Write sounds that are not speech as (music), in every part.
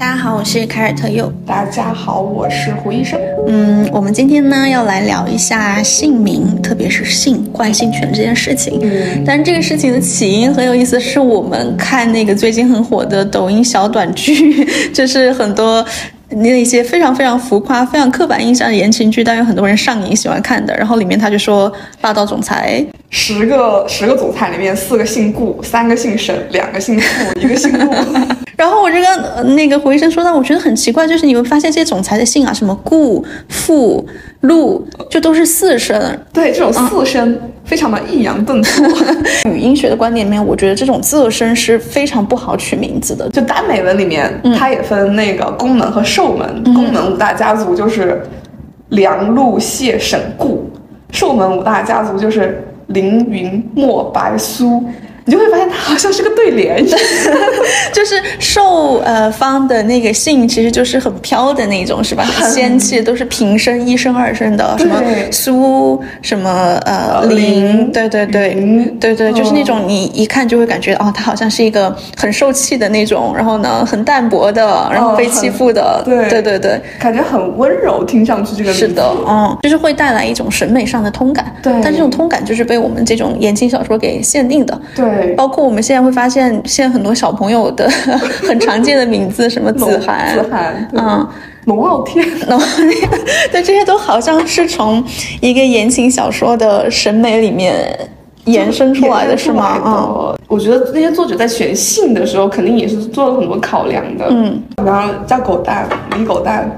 大家好，我是凯尔特佑。大家好，我是胡医生。嗯，我们今天呢要来聊一下姓名，特别是姓冠姓权这件事情。嗯，但这个事情的起因很有意思，是我们看那个最近很火的抖音小短剧，(laughs) 就是很多那些非常非常浮夸、非常刻板印象的言情剧，但有很多人上瘾喜欢看的。然后里面他就说霸道总裁。十个十个总裁里面，四个姓顾，三个姓沈，两个姓傅，一个姓陆。(laughs) 然后我这个那个胡医生说到，我觉得很奇怪，就是你会发现这些总裁的姓啊，什么顾、傅、陆，就都是四声。对，这种四声非常的抑扬顿挫。(laughs) 语音学的观点里面，我觉得这种仄声是非常不好取名字的。就耽美文里面，它也分那个宫门和寿门。宫门五大家族就是梁、陆、谢、沈、顾；寿门五大家族就是。凌云墨白苏，你就会发现它好像是个对联，(laughs) 就是受呃方的那个姓，其实就是很飘的那种，是吧？很仙气，都是平声一声二声的，什么苏什么呃林，对对对，对对，就是那种你一看就会感觉哦，他好像是一个很受气的那种，然后呢很淡薄的，然后被欺负的，对。对对对，感觉很温柔，听上去这个是的，嗯，就是会带来一种审美上的通感，对，但这种通感就是被我们这种言情小说给限定的，对，包括我们现在会发现，(laughs) 现在很多小朋友的 (laughs) 很常见的名字，什么子涵、子涵，嗯，龙傲天、龙傲天，(laughs) 对，这些都好像是从一个言情小说的审美里面延伸出来的，是吗？嗯，我觉得那些作者在选姓的时候，肯定也是做了很多考量的，嗯，然后叫狗蛋、李狗蛋。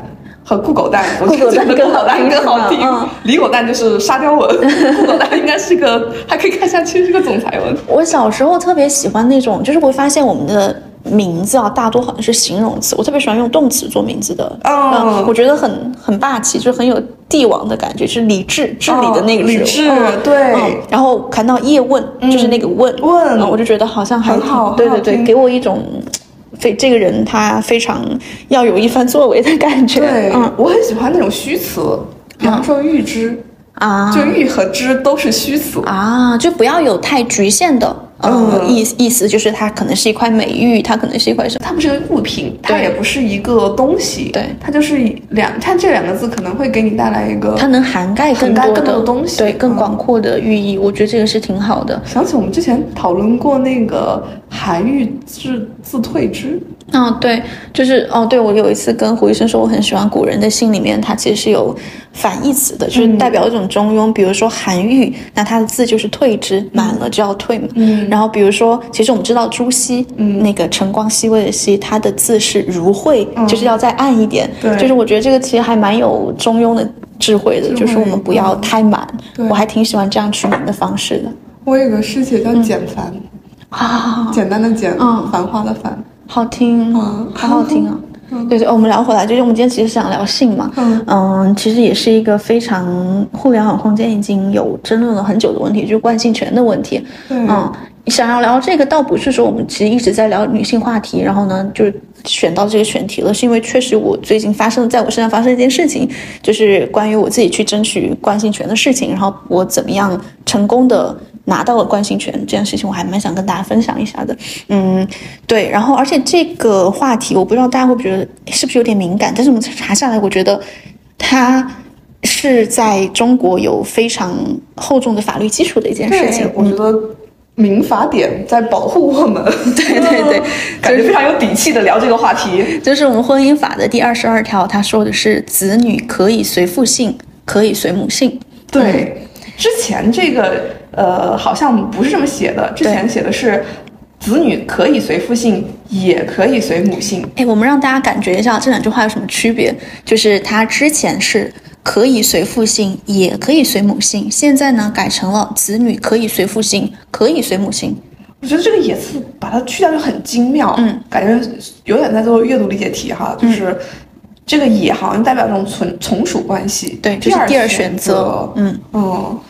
和酷狗蛋，我觉得酷狗蛋更好听。李狗蛋就是沙雕文，(laughs) 酷狗蛋应该是个还可以看下去，是个总裁文。我小时候特别喜欢那种，就是会发现我们的名字啊，大多好像是形容词。我特别喜欢用动词做名字的，嗯，我觉得很很霸气，就是很有帝王的感觉，是理智治理的那个理智，对。然后看到叶问，就是那个问问，我就觉得好像很好，对对对，给我一种。非这个人他非常要有一番作为的感觉。对，嗯，我很喜欢那种虚词，比方说预知啊，就预和知都是虚词啊，就不要有太局限的。嗯，意意思就是它可能是一块美玉，它可能是一块什么？它不是个物品，它也不是一个东西。对，它就是两，它这两个字可能会给你带来一个，它能涵盖更多的东西，对，更广阔的寓意。我觉得这个是挺好的。想起我们之前讨论过那个韩愈自自退之。嗯，对，就是哦，对我有一次跟胡医生说，我很喜欢古人的姓里面，它其实是有反义词的，就是代表一种中庸。比如说韩愈，那他的字就是退之，满了就要退嘛。嗯。然后比如说，其实我们知道朱熹，嗯，那个晨光熹微的熹，他的字是如晦，就是要再暗一点。对。就是我觉得这个其实还蛮有中庸的智慧的，就是我们不要太满。我还挺喜欢这样取名的方式的。我有个师姐叫简繁，啊，简单的简，嗯，繁花的繁。好听，好好听啊！对对，我们聊回来，就是我们今天其实想聊性嘛，嗯，其实也是一个非常互联网空间已经有争论了很久的问题，就是惯性权的问题。嗯，想要聊这个，倒不是说我们其实一直在聊女性话题，然后呢，就是选到这个选题了，是因为确实我最近发生在我身上发生一件事情，就是关于我自己去争取惯性权的事情，然后我怎么样成功的。拿到了惯性权这件事情，我还蛮想跟大家分享一下的。嗯，对，然后而且这个话题，我不知道大家会不会觉得是不是有点敏感，但是我们查下来，我觉得它是在中国有非常厚重的法律基础的一件事情。我觉得民法典在保护我们，对 (laughs) 对对，(laughs) 感觉非常有底气的聊这个话题。就是我们婚姻法的第二十二条，他说的是子女可以随父姓，可以随母姓。对，之前这个。呃，好像不是这么写的。之前写的是，子女可以随父姓，也可以随母姓。哎，我们让大家感觉一下这两句话有什么区别？就是他之前是可以随父姓，也可以随母姓，现在呢改成了子女可以随父姓，可以随母姓。我觉得这个“也”字把它去掉就很精妙。嗯，感觉有点在做阅读理解题哈，就是这个“也”好像代表这种从从属关系。对，这是第二选择。嗯嗯。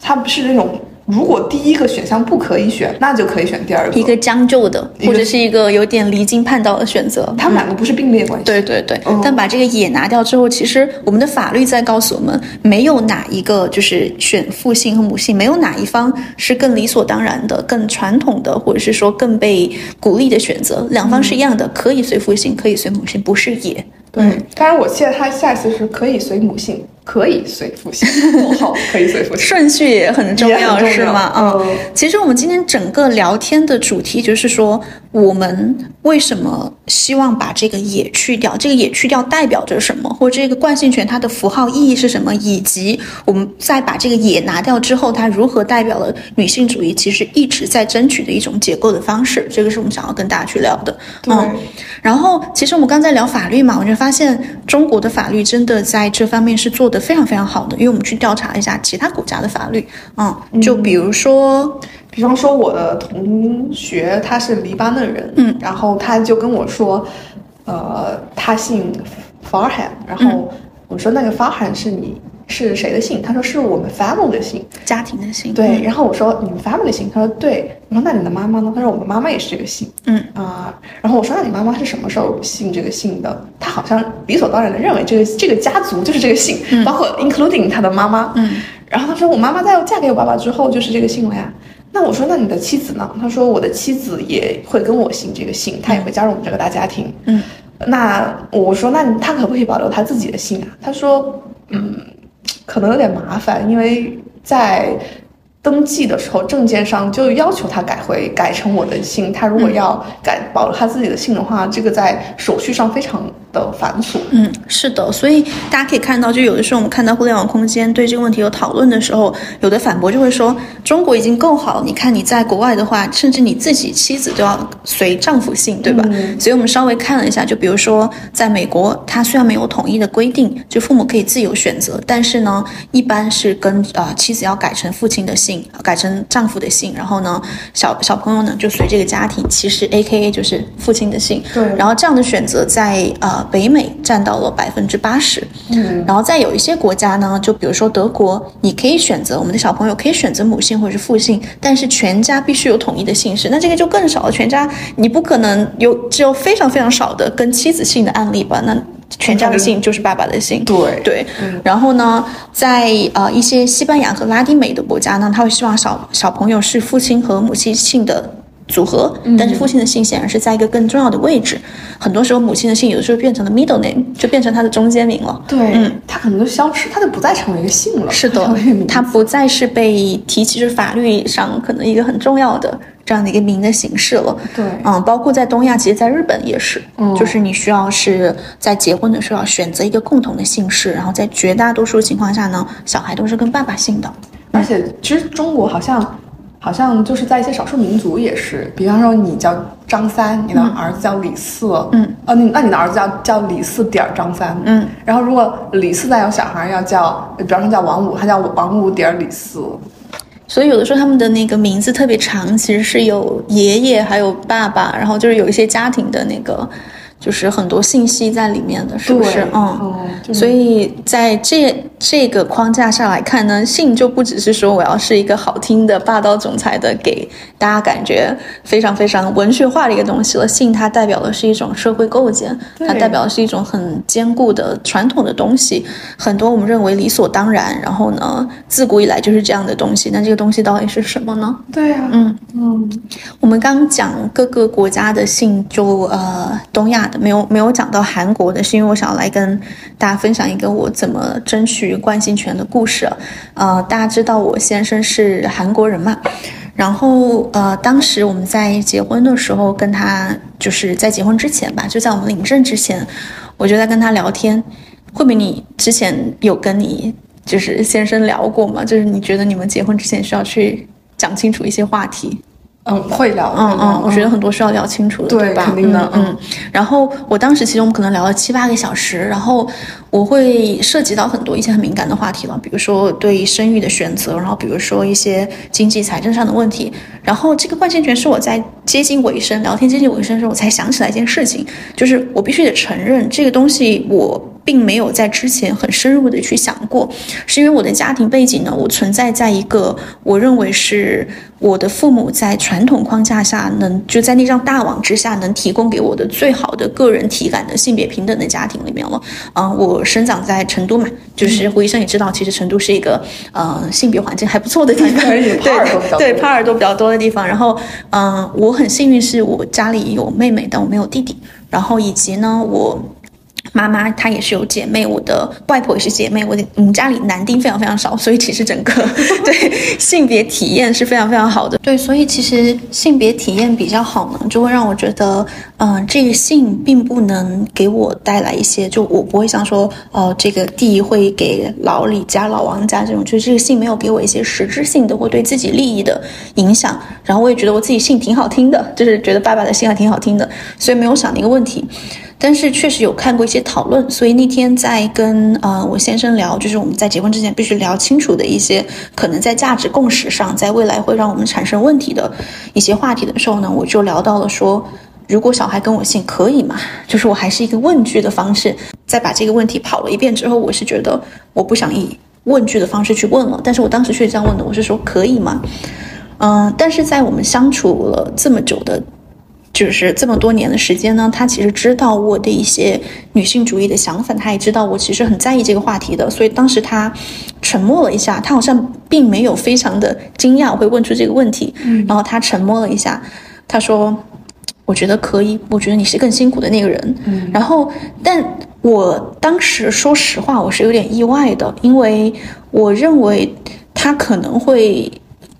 它不是那种如果第一个选项不可以选，那就可以选第二个。一个将就的，或者是一个有点离经叛道的选择。他们两个不是并列关系。对对对。但把这个也拿掉之后，其实我们的法律在告诉我们，没有哪一个就是选父姓和母姓，没有哪一方是更理所当然的、更传统的，或者是说更被鼓励的选择。两方是一样的，可以随父姓，可以随母姓，不是也。对，当然我记得他下一次是可以随母姓。可以随父姓，好，可以随父姓，顺序也很重要，是吗？嗯，其实我们今天整个聊天的主题就是说，我们为什么希望把这个“也”去掉？这个“也”去掉代表着什么？或者这个惯性权它的符号意义是什么？以及我们在把这个“也”拿掉之后，它如何代表了女性主义？其实一直在争取的一种结构的方式，这个是我们想要跟大家去聊的。嗯，然后其实我们刚才聊法律嘛，我就发现中国的法律真的在这方面是做的。非常非常好的，因为我们去调查了一下其他国家的法律，嗯，就比如说，比方说我的同学他是黎巴嫩人，嗯，然后他就跟我说，呃，他姓 Farhan，然后我说那个 Farhan 是你。是谁的姓？他说是我们 family 的姓，家庭的姓。对，然后我说你们 family 的姓，他说对。我说那你的妈妈呢？他说我们妈妈也是这个姓。嗯啊，然后我说那你妈妈是什么时候姓这个姓的？他好像理所当然的认为这个这个家族就是这个姓，包括 including 他的妈妈。嗯，然后他说我妈妈在嫁给我爸爸之后就是这个姓了呀。那我说那你的妻子呢？他说我的妻子也会跟我姓这个姓，她也会加入我们这个大家庭。嗯，那我说那他可不可以保留他自己的姓啊？他说嗯。可能有点麻烦，因为在登记的时候，证件上就要求他改回改成我的姓。他如果要改保留他自己的姓的话，这个在手续上非常。的繁琐，嗯，是的，所以大家可以看到，就有的时候我们看到互联网空间对这个问题有讨论的时候，有的反驳就会说，中国已经够好了，你看你在国外的话，甚至你自己妻子都要随丈夫姓，对吧？所以我们稍微看了一下，就比如说在美国，它虽然没有统一的规定，就父母可以自由选择，但是呢，一般是跟呃妻子要改成父亲的姓，改成丈夫的姓，然后呢，小小朋友呢就随这个家庭，其实 A K A 就是父亲的姓，对，然后这样的选择在呃。北美占到了百分之八十，嗯，然后在有一些国家呢，就比如说德国，你可以选择我们的小朋友可以选择母姓或者是父姓，但是全家必须有统一的姓氏，那这个就更少了。全家你不可能有只有非常非常少的跟妻子姓的案例吧？那全家的姓就是爸爸的姓，对对。然后呢，在呃一些西班牙和拉丁美的国家呢，他会希望小小朋友是父亲和母亲姓的。组合，但是父亲的姓显然是在一个更重要的位置。很多时候，母亲的姓有的时候变成了 middle name，就变成他的中间名了。对，嗯，他可能就消失，他就不再成为一个姓了。是的，他不再是被提起，是法律上可能一个很重要的这样的一个名的形式了。对，嗯，包括在东亚，其实，在日本也是，就是你需要是在结婚的时候要选择一个共同的姓氏，然后在绝大多数情况下呢，小孩都是跟爸爸姓的。而且，其实中国好像。好像就是在一些少数民族也是，比方说你叫张三，你的儿子叫李四，嗯，呃，你那你的儿子叫叫李四点张三，嗯，然后如果李四再有小孩要叫，比方说叫王五，他叫王五点李四，所以有的时候他们的那个名字特别长，其实是有爷爷还有爸爸，然后就是有一些家庭的那个。就是很多信息在里面的，是不是？嗯，所以在这这个框架上来看呢，性就不只是说我要是一个好听的霸道总裁的，给大家感觉非常非常文学化的一个东西了。性它代表的是一种社会构建，它代表的是一种很坚固的传统的东西，很多我们认为理所当然，然后呢，自古以来就是这样的东西。那这个东西到底是什么呢？对呀，嗯嗯，我们刚讲各个国家的性，就呃，东亚。没有没有讲到韩国的，是因为我想要来跟大家分享一个我怎么争取惯性权的故事。呃，大家知道我先生是韩国人嘛，然后呃，当时我们在结婚的时候，跟他就是在结婚之前吧，就在我们领证之前，我就在跟他聊天。慧敏，你之前有跟你就是先生聊过吗？就是你觉得你们结婚之前需要去讲清楚一些话题？嗯，会聊，嗯嗯，我觉得很多需要聊清楚的，对吧？肯定的，嗯。然后我当时其实我们可能聊了七八个小时，然后我会涉及到很多一些很敏感的话题了，比如说对生育的选择，然后比如说一些经济财政上的问题。然后这个惯性权是我在接近尾声聊天接近尾声的时候，我才想起来一件事情，就是我必须得承认这个东西我。并没有在之前很深入的去想过，是因为我的家庭背景呢，我存在在一个我认为是我的父母在传统框架下能就在那张大网之下能提供给我的最好的个人体感的性别平等的家庭里面了。嗯，我生长在成都嘛，就是胡医生也知道，其实成都是一个呃性别环境还不错的地方，(laughs) 对对，耙耳朵比较多的地方。然后嗯，我很幸运是我家里有妹妹，但我没有弟弟。然后以及呢，我。妈妈她也是有姐妹，我的外婆也是姐妹，我的我们家里男丁非常非常少，所以其实整个 (laughs) 对性别体验是非常非常好的。对，所以其实性别体验比较好呢，就会让我觉得，嗯，这个性并不能给我带来一些，就我不会想说，哦，这个地会给老李家、老王家这种，就是这个性没有给我一些实质性的或对自己利益的影响。然后我也觉得我自己性挺好听的，就是觉得爸爸的性还挺好听的，所以没有想那个问题。但是确实有看过一些讨论，所以那天在跟呃我先生聊，就是我们在结婚之前必须聊清楚的一些可能在价值共识上，在未来会让我们产生问题的一些话题的时候呢，我就聊到了说，如果小孩跟我姓可以吗？(laughs) 就是我还是一个问句的方式，再把这个问题跑了一遍之后，我是觉得我不想以问句的方式去问了，但是我当时却这样问的，我是说可以吗？嗯，但是在我们相处了这么久的。就是这么多年的时间呢，他其实知道我的一些女性主义的想法，他也知道我其实很在意这个话题的，所以当时他沉默了一下，他好像并没有非常的惊讶我会问出这个问题，然后他沉默了一下，他说：“我觉得可以，我觉得你是更辛苦的那个人。”然后，但我当时说实话，我是有点意外的，因为我认为他可能会。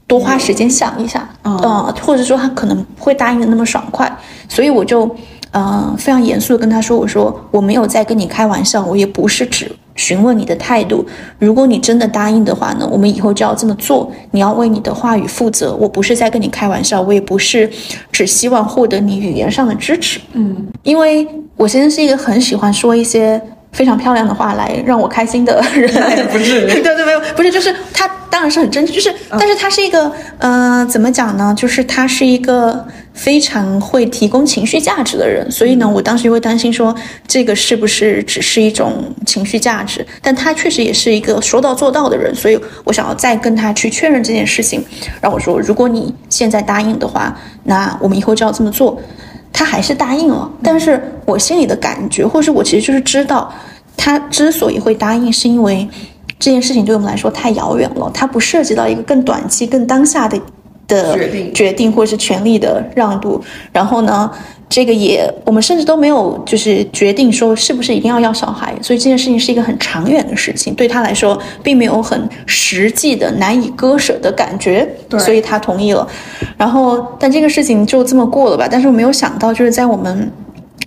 多花时间想一下，嗯，或者说他可能会答应的那么爽快，所以我就，嗯，非常严肃的跟他说：“我说我没有在跟你开玩笑，我也不是只询问你的态度。如果你真的答应的话呢，我们以后就要这么做。你要为你的话语负责。我不是在跟你开玩笑，我也不是只希望获得你语言上的支持。嗯，因为我先生是一个很喜欢说一些。”非常漂亮的话来让我开心的人，(laughs) 不是 (laughs) 对对没有不是就是他当然是很真挚，就是但是他是一个呃怎么讲呢？就是他是一个非常会提供情绪价值的人，所以呢，我当时就会担心说这个是不是只是一种情绪价值？但他确实也是一个说到做到的人，所以我想要再跟他去确认这件事情。然后我说，如果你现在答应的话，那我们以后就要这么做。他还是答应了，但是我心里的感觉，或者是我其实就是知道，他之所以会答应，是因为这件事情对我们来说太遥远了，它不涉及到一个更短期、更当下的。的决定，决定或者是权利的让渡，然后呢，这个也我们甚至都没有就是决定说是不是一定要要小孩，所以这件事情是一个很长远的事情，对他来说并没有很实际的难以割舍的感觉，所以他同意了。然后，但这个事情就这么过了吧。但是我没有想到，就是在我们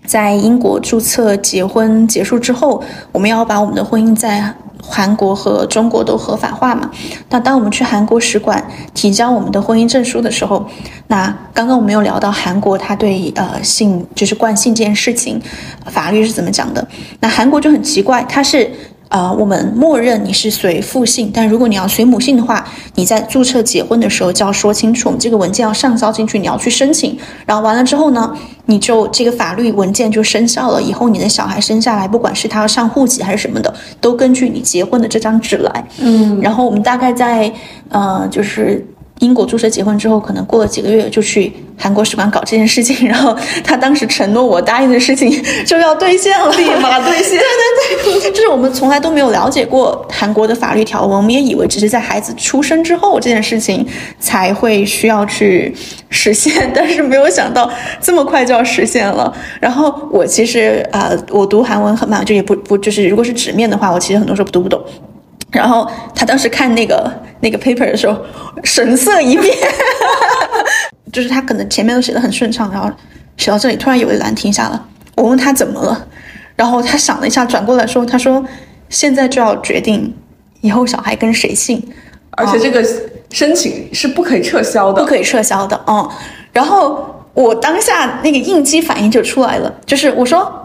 在英国注册结婚结束之后，我们要把我们的婚姻在。韩国和中国都合法化嘛？那当我们去韩国使馆提交我们的婚姻证书的时候，那刚刚我们有聊到韩国他对呃性就是惯性这件事情法律是怎么讲的？那韩国就很奇怪，他是。啊，我们默认你是随父姓，但如果你要随母姓的话，你在注册结婚的时候就要说清楚，我们这个文件要上交进去，你要去申请，然后完了之后呢，你就这个法律文件就生效了，以后你的小孩生下来，不管是他要上户籍还是什么的，都根据你结婚的这张纸来。嗯，然后我们大概在呃，就是。英国注册结婚之后，可能过了几个月就去韩国使馆搞这件事情，(laughs) 然后他当时承诺我答应的事情就要兑现了，立马兑现。(laughs) 对对对，就是我们从来都没有了解过韩国的法律条文，我们也以为只是在孩子出生之后这件事情才会需要去实现，但是没有想到这么快就要实现了。(laughs) 然后我其实啊，我读韩文很慢，就也不不就是如果是纸面的话，我其实很多时候读不懂。然后他当时看那个那个 paper 的时候，神色一变，(laughs) 就是他可能前面都写的很顺畅，然后写到这里突然有一栏停下了。我问他怎么了，然后他想了一下，转过来说：“他说现在就要决定以后小孩跟谁姓，而且这个申请是不可以撤销的，不可以撤销的。”嗯，然后我当下那个应激反应就出来了，就是我说。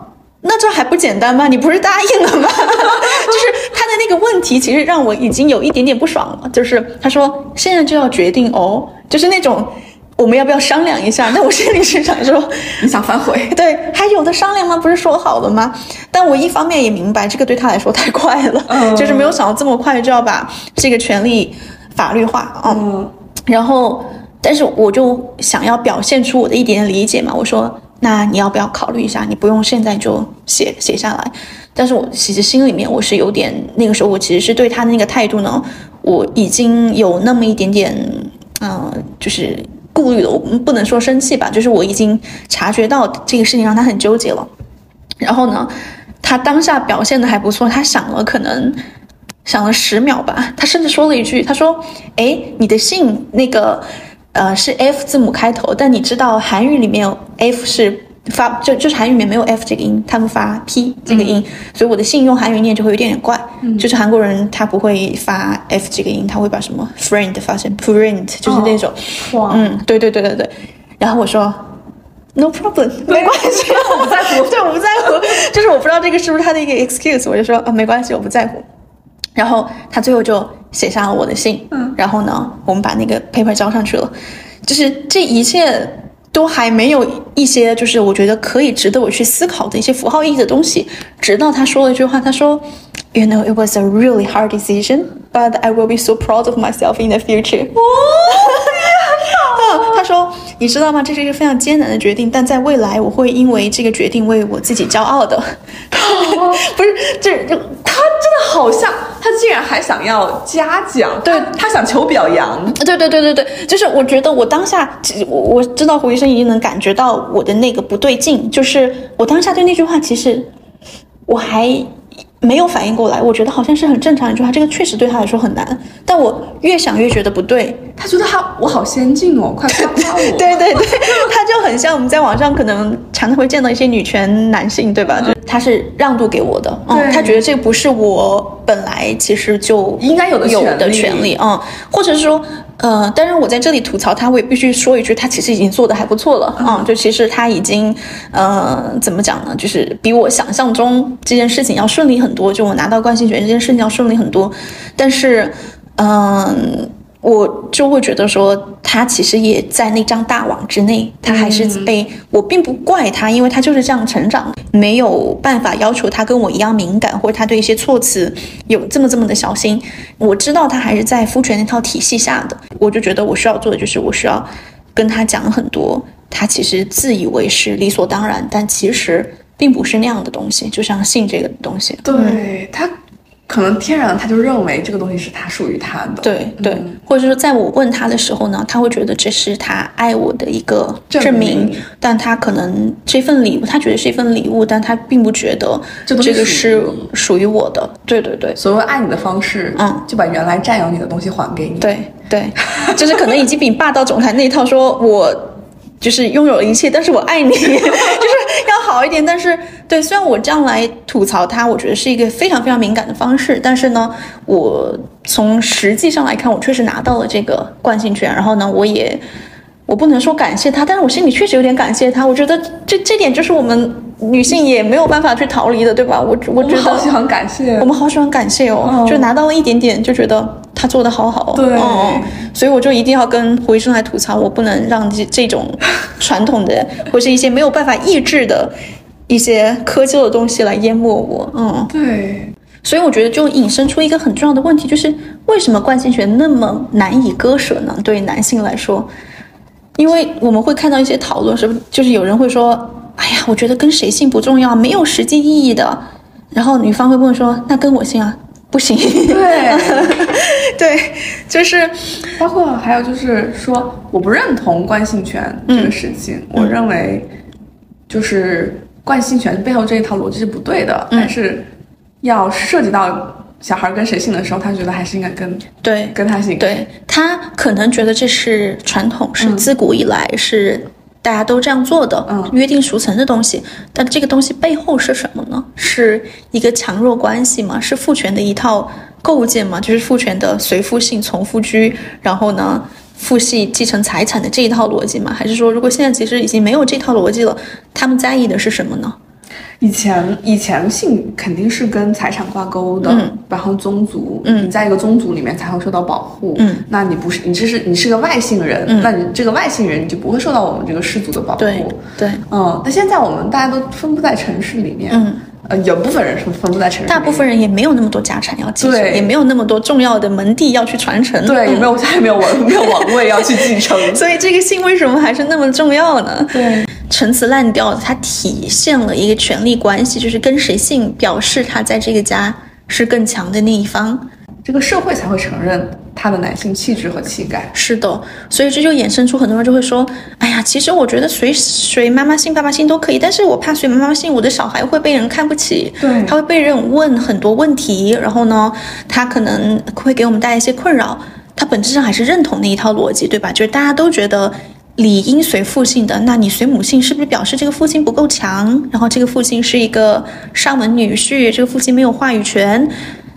那这还不简单吗？你不是答应了吗？(laughs) 就是他的那个问题，其实让我已经有一点点不爽了。就是他说现在就要决定哦，就是那种我们要不要商量一下？那我心里是想说，你想反悔？(laughs) 对，还有的商量吗？不是说好了吗？但我一方面也明白，这个对他来说太快了，就是没有想到这么快就要把这个权利法律化。嗯，然后，但是我就想要表现出我的一点点理解嘛。我说，那你要不要考虑一下？你不用现在就写写下来。但是我其实心里面我是有点，那个时候我其实是对他的那个态度呢，我已经有那么一点点，嗯，就是。顾虑了，我不能说生气吧，就是我已经察觉到这个事情让他很纠结了。然后呢，他当下表现的还不错，他想了可能想了十秒吧，他甚至说了一句，他说：“哎，你的信那个呃是 F 字母开头，但你知道韩语里面 F 是。”发就就是韩语里面没有 f 这个音，他们发 p 这个音，所以我的信用韩语念就会有点点怪。就是韩国人他不会发 f 这个音，他会把什么 friend 发成 print，就是那种。哇。嗯，对对对对对。然后我说 no problem，没关系，我不在乎，(laughs) 对，我不在乎。就是我不知道这个是不是他的一个 excuse，我就说啊没关系，我不在乎。然后他最后就写下了我的信。嗯。然后呢，我们把那个 paper 交上去了。就是这一切。都还没有一些，就是我觉得可以值得我去思考的一些符号意义的东西。直到他说了一句话，他说：“You know, it was a really hard decision, but I will be so proud of myself in the future。” (laughs) 哦，(laughs) 他说：“你知道吗？这是一个非常艰难的决定，但在未来我会因为这个决定为我自己骄傲的。” (laughs) 不是，这就他真的好像，他竟然还想要嘉奖，对他想求表扬。对对对对对，就是我觉得我当下，我我知道胡医生已经能感觉到我的那个不对劲，就是我当下对那句话，其实我还。没有反应过来，我觉得好像是很正常一句话，这个确实对他来说很难。但我越想越觉得不对，他觉得他我好先进哦，快 (laughs) 夸夸我。对对对，(laughs) 他就很像我们在网上可能常常会见到一些女权男性，对吧？就他是让渡给我的，嗯，他觉得这不是我本来其实就应该有的有的权利，嗯，或者是说。呃，但是我在这里吐槽他，我也必须说一句，他其实已经做的还不错了啊。就其实他已经，呃，怎么讲呢？就是比我想象中这件事情要顺利很多。就我拿到冠心权这件事情要顺利很多，但是，嗯。我就会觉得说，他其实也在那张大网之内，他还是被我并不怪他，因为他就是这样成长，没有办法要求他跟我一样敏感，或者他对一些措辞有这么这么的小心。我知道他还是在夫权那套体系下的，我就觉得我需要做的就是我需要跟他讲很多，他其实自以为是理所当然，但其实并不是那样的东西，就像性这个东西，对他。可能天然他就认为这个东西是他属于他的，对对，或者说在我问他的时候呢，他会觉得这是他爱我的一个证明，但他可能这份礼物，他觉得是一份礼物，但他并不觉得这个是属于我的，对对对。所谓爱你的方式，嗯，就把原来占有你的东西还给你，对对，就是可能已经比霸道总裁那一套说我。就是拥有了一切，但是我爱你，(laughs) 就是要好一点。但是，对，虽然我这样来吐槽他，我觉得是一个非常非常敏感的方式。但是呢，我从实际上来看，我确实拿到了这个惯性权。然后呢，我也，我不能说感谢他，但是我心里确实有点感谢他。我觉得这这点就是我们女性也没有办法去逃离的，对吧？我我觉得好喜欢感谢，我们好喜欢感谢哦，就拿到了一点点，就觉得。他做的好好，对，所以我就一定要跟胡医生来吐槽，我不能让这这种传统的或是一些没有办法抑制的一些科技的东西来淹没我。嗯，对，所以我觉得就引申出一个很重要的问题，就是为什么惯性权那么难以割舍呢？对于男性来说，因为我们会看到一些讨论，是不是就是有人会说，哎呀，我觉得跟谁姓不重要，没有实际意义的。然后女方会问说，那跟我姓啊？不行，(laughs) 对，对，就是包括还有就是说，我不认同惯性权这个事情。我认为，就是惯性权背后这一套逻辑是不对的。但是，要涉及到小孩跟谁姓的时候，他觉得还是应该跟对跟他姓。对他可能觉得这是传统，是自古以来是。大家都这样做的，嗯，约定俗成的东西，但这个东西背后是什么呢？是一个强弱关系吗？是父权的一套构建吗？就是父权的随父姓从父居，然后呢，父系继承财产的这一套逻辑吗？还是说，如果现在其实已经没有这套逻辑了，他们在意的是什么呢？以前以前性肯定是跟财产挂钩的，然后宗族，你在一个宗族里面才会受到保护。嗯，那你不是你这是你是个外姓人，那你这个外姓人你就不会受到我们这个氏族的保护。对对，嗯，那现在我们大家都分布在城市里面，嗯。呃，有部分人是分布在城市，大部分人也没有那么多家产要继承，也没有那么多重要的门第要去传承，对，也没有家也没有王 (laughs) 没有王位要去继承，(laughs) 所以这个姓为什么还是那么重要呢？对，陈词滥调，它体现了一个权力关系，就是跟谁姓，表示他在这个家是更强的那一方。这个社会才会承认他的男性气质和气概。是的，所以这就衍生出很多人就会说：“哎呀，其实我觉得随随妈妈姓、爸爸姓都可以，但是我怕随妈妈姓，我的小孩会被人看不起，对，他会被人问很多问题，然后呢，他可能会给我们带来一些困扰。他本质上还是认同那一套逻辑，对吧？就是大家都觉得理应随父姓的，那你随母姓是不是表示这个父亲不够强？然后这个父亲是一个上门女婿，这个父亲没有话语权，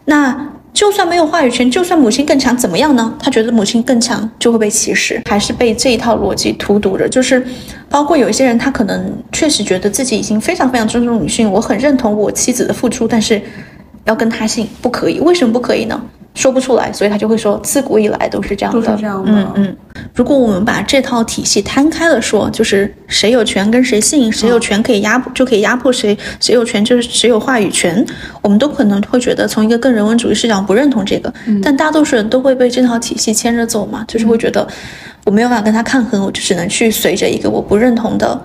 那？”就算没有话语权，就算母亲更强，怎么样呢？他觉得母亲更强就会被歧视，还是被这一套逻辑荼毒着？就是，包括有一些人，他可能确实觉得自己已经非常非常尊重女性，我很认同我妻子的付出，但是要跟他姓不可以？为什么不可以呢？说不出来，所以他就会说，自古以来都是这样的。都是这样的。嗯嗯。如果我们把这套体系摊开了说，就是谁有权跟谁姓，谁有权可以压迫就可以压迫谁，谁有权就是谁有话语权，我们都可能会觉得从一个更人文主义视角不认同这个。但大多数人都会被这套体系牵着走嘛，就是会觉得我没有办法跟他抗衡，我就只能去随着一个我不认同的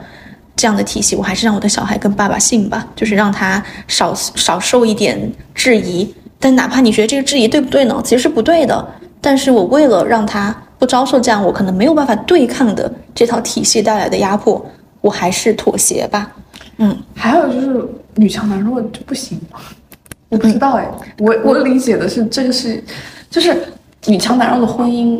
这样的体系，我还是让我的小孩跟爸爸姓吧，就是让他少少受一点质疑。但哪怕你觉得这个质疑对不对呢？其实是不对的。但是我为了让他不遭受这样我可能没有办法对抗的这套体系带来的压迫，我还是妥协吧。嗯，还有就是女强男弱就不行吗？我不知道哎，我我理解的是这个是，就是女强男弱的婚姻，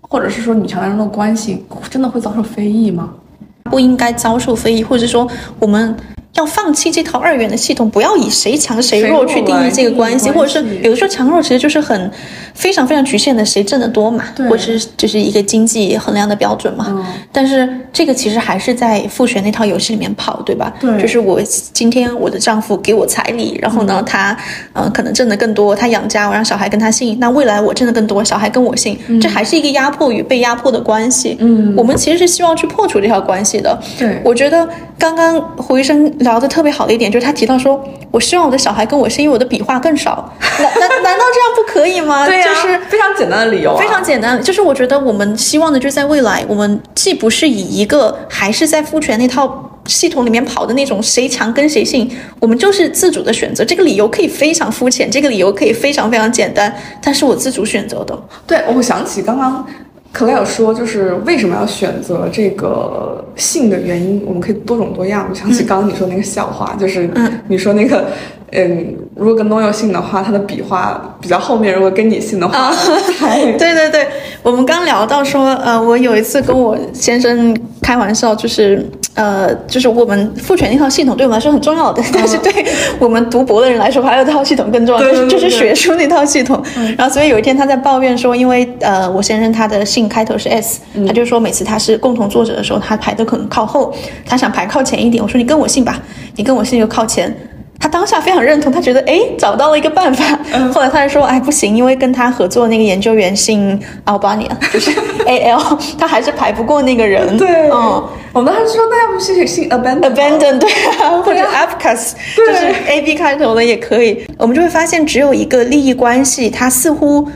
或者是说女强男弱的关系，真的会遭受非议吗？不应该遭受非议，或者说我们。要放弃这套二元的系统，不要以谁强谁弱去定义这个关系，或者是有的时候强弱其实就是很非常非常局限的，谁挣得多嘛，或者是就是一个经济衡量的标准嘛。但是这个其实还是在父权那套游戏里面跑，对吧？对，就是我今天我的丈夫给我彩礼，然后呢，他嗯可能挣得更多，他养家，我让小孩跟他姓，那未来我挣得更多，小孩跟我姓，这还是一个压迫与被压迫的关系。嗯，我们其实是希望去破除这条关系的。对，我觉得刚刚胡医生。聊的特别好的一点就是他提到说，我希望我的小孩跟我是因为我的笔画更少，难难难道这样不可以吗？(laughs) 对呀，就是非常简单的理由，非常简单。就是我觉得我们希望的就是在未来，我们既不是以一个还是在父权那套系统里面跑的那种谁强跟谁姓，我们就是自主的选择。这个理由可以非常肤浅，这个理由可以非常非常简单，但是我自主选择的。对，我想起刚刚。克莱尔说，就是为什么要选择这个姓的原因，我们可以多种多样。我想起刚刚你说那个笑话，就是你说那个，嗯，如果跟诺佑姓的话，他的笔画比较后面；如果跟你姓的话，(laughs) 对对对，我们刚聊到说，呃，我有一次跟我先生开玩笑，就是。呃，就是我们父权那套系统对我们来说很重要的，但是对我们读博的人来说，还有一套系统更重要，就是就是学术那套系统。然后，所以有一天他在抱怨说，因为呃，我先生他的姓开头是 S，他就说每次他是共同作者的时候，他排的可能靠后，他想排靠前一点。我说你跟我姓吧，你跟我姓就靠前。他当下非常认同，他觉得哎找到了一个办法。后来他就说哎不行，因为跟他合作的那个研究员姓 Albania，(laughs) 就是 A L，他还是排不过那个人。对，嗯，我们当时说那要不是姓 Abandon，Abandon，对啊，或者 Abcas，就是 A B 开头的也可以。我们就会发现，只有一个利益关系，它似乎。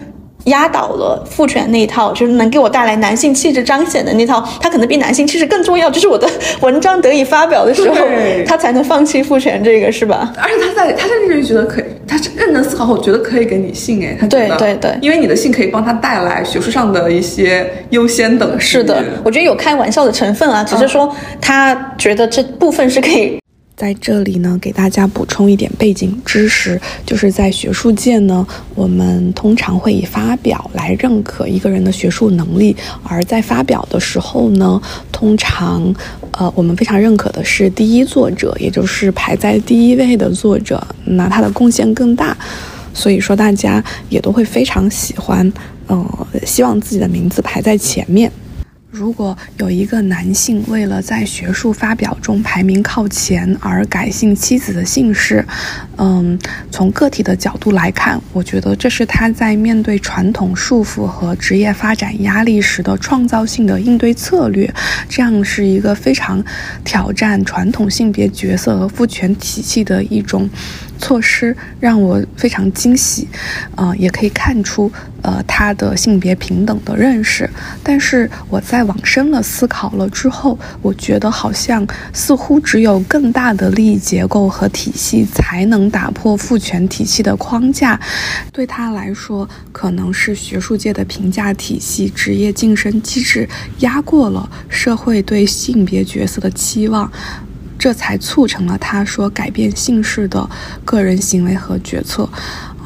压倒了父权那一套，就是能给我带来男性气质彰显的那套，它可能比男性气质更重要。就是我的文章得以发表的时候，他才能放弃父权这个，是吧？而且他在他甚至觉得可以，他是认真思考后觉得可以给你性哎，他对对对，因为你的性可以帮他带来学术上的一些优先等。是的，我觉得有开玩笑的成分啊，只是说他觉得这部分是可以。在这里呢，给大家补充一点背景知识，就是在学术界呢，我们通常会以发表来认可一个人的学术能力，而在发表的时候呢，通常，呃，我们非常认可的是第一作者，也就是排在第一位的作者，那他的贡献更大，所以说大家也都会非常喜欢，呃，希望自己的名字排在前面。如果有一个男性为了在学术发表中排名靠前而改姓妻子的姓氏，嗯，从个体的角度来看，我觉得这是他在面对传统束缚和职业发展压力时的创造性的应对策略。这样是一个非常挑战传统性别角色和父权体系的一种。措施让我非常惊喜，呃，也可以看出，呃，他的性别平等的认识。但是我在往深了思考了之后，我觉得好像似乎只有更大的利益结构和体系才能打破父权体系的框架。对他来说，可能是学术界的评价体系、职业晋升机制压过了社会对性别角色的期望。这才促成了他说改变姓氏的个人行为和决策，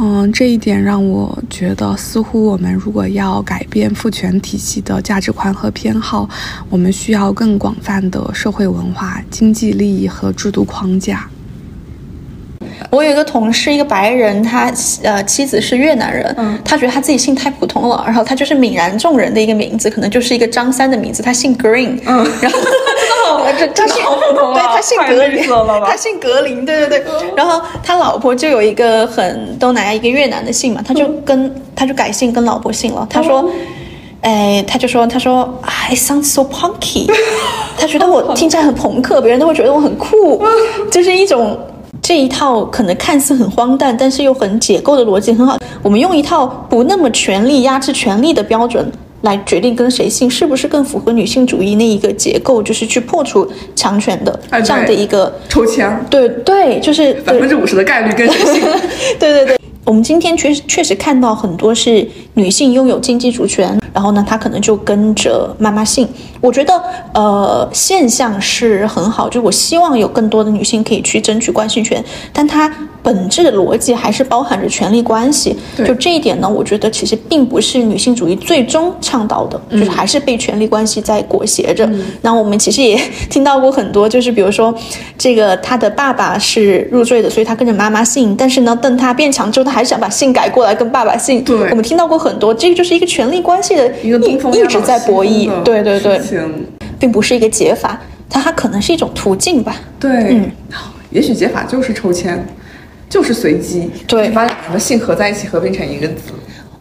嗯，这一点让我觉得，似乎我们如果要改变父权体系的价值观和偏好，我们需要更广泛的社会文化、经济利益和制度框架。我有一个同事，一个白人，他呃妻子是越南人，嗯，他觉得他自己姓太普通了，然后他就是泯然众人的一个名字，可能就是一个张三的名字，他姓 Green，嗯，然后。这他姓对，他姓格林，他姓格林，对对对。然后他老婆就有一个很东南亚一个越南的姓嘛，他就跟他就改姓跟老婆姓了。他说，哎，他就说他说 I sound so punky，(laughs) 他觉得我听起来很朋克，别人都会觉得我很酷，就是一种这一套可能看似很荒诞，但是又很解构的逻辑很好。我们用一套不那么权力压制权力的标准。来决定跟谁姓是不是更符合女性主义那一个结构，就是去破除强权的这样的一个抽签。对对，就是百分之五十的概率跟谁姓。(laughs) 对对对，我们今天确实确实看到很多是女性拥有经济主权。然后呢，他可能就跟着妈妈姓。我觉得，呃，现象是很好，就我希望有更多的女性可以去争取关系权，但它本质的逻辑还是包含着权力关系。就这一点呢，我觉得其实并不是女性主义最终倡导的，就是还是被权力关系在裹挟着。那我们其实也听到过很多，就是比如说，这个他的爸爸是入赘的，所以他跟着妈妈姓，但是呢，等他变强之后，他还是想把姓改过来跟爸爸姓。对，我们听到过很多，这个就是一个权力关系的。一个一直在博弈，对对对，并不是一个解法，它它可能是一种途径吧。对，嗯，也许解法就是抽签，就是随机，对，把两个姓合在一起，合并成一个字。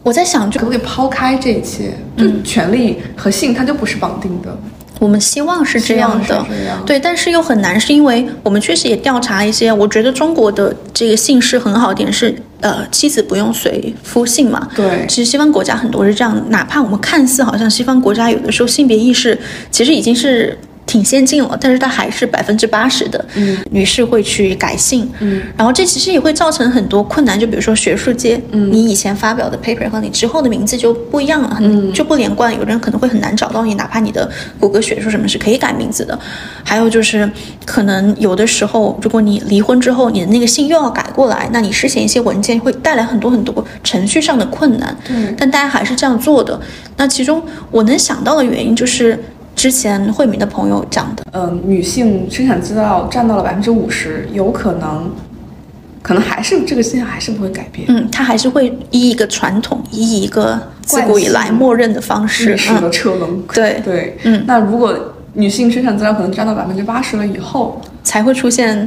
我在想，就可不可以抛开这一切？就权力和性，它就不是绑定的。我们希望是这样的，对，但是又很难，是因为我们确实也调查一些，我觉得中国的这个姓氏很好点是，呃，妻子不用随夫姓嘛。对，其实西方国家很多是这样，哪怕我们看似好像西方国家有的时候性别意识其实已经是。挺先进了，但是它还是百分之八十的女士会去改姓，嗯，然后这其实也会造成很多困难，就比如说学术界，嗯，你以前发表的 paper 和你之后的名字就不一样了，嗯，就不连贯，有人可能会很难找到你，哪怕你的谷歌学术什么是可以改名字的，还有就是可能有的时候，如果你离婚之后，你的那个姓又要改过来，那你事前一些文件会带来很多很多程序上的困难，对，但大家还是这样做的，那其中我能想到的原因就是。之前慧敏的朋友讲的，嗯，女性生产资料占到了百分之五十，有可能，可能还是这个现象还是不会改变。嗯，它还是会依一个传统，依一个自古以来默认的方式，历史的车轮。对对，嗯，那如果女性生产资料可能占到百分之八十了以后，才会出现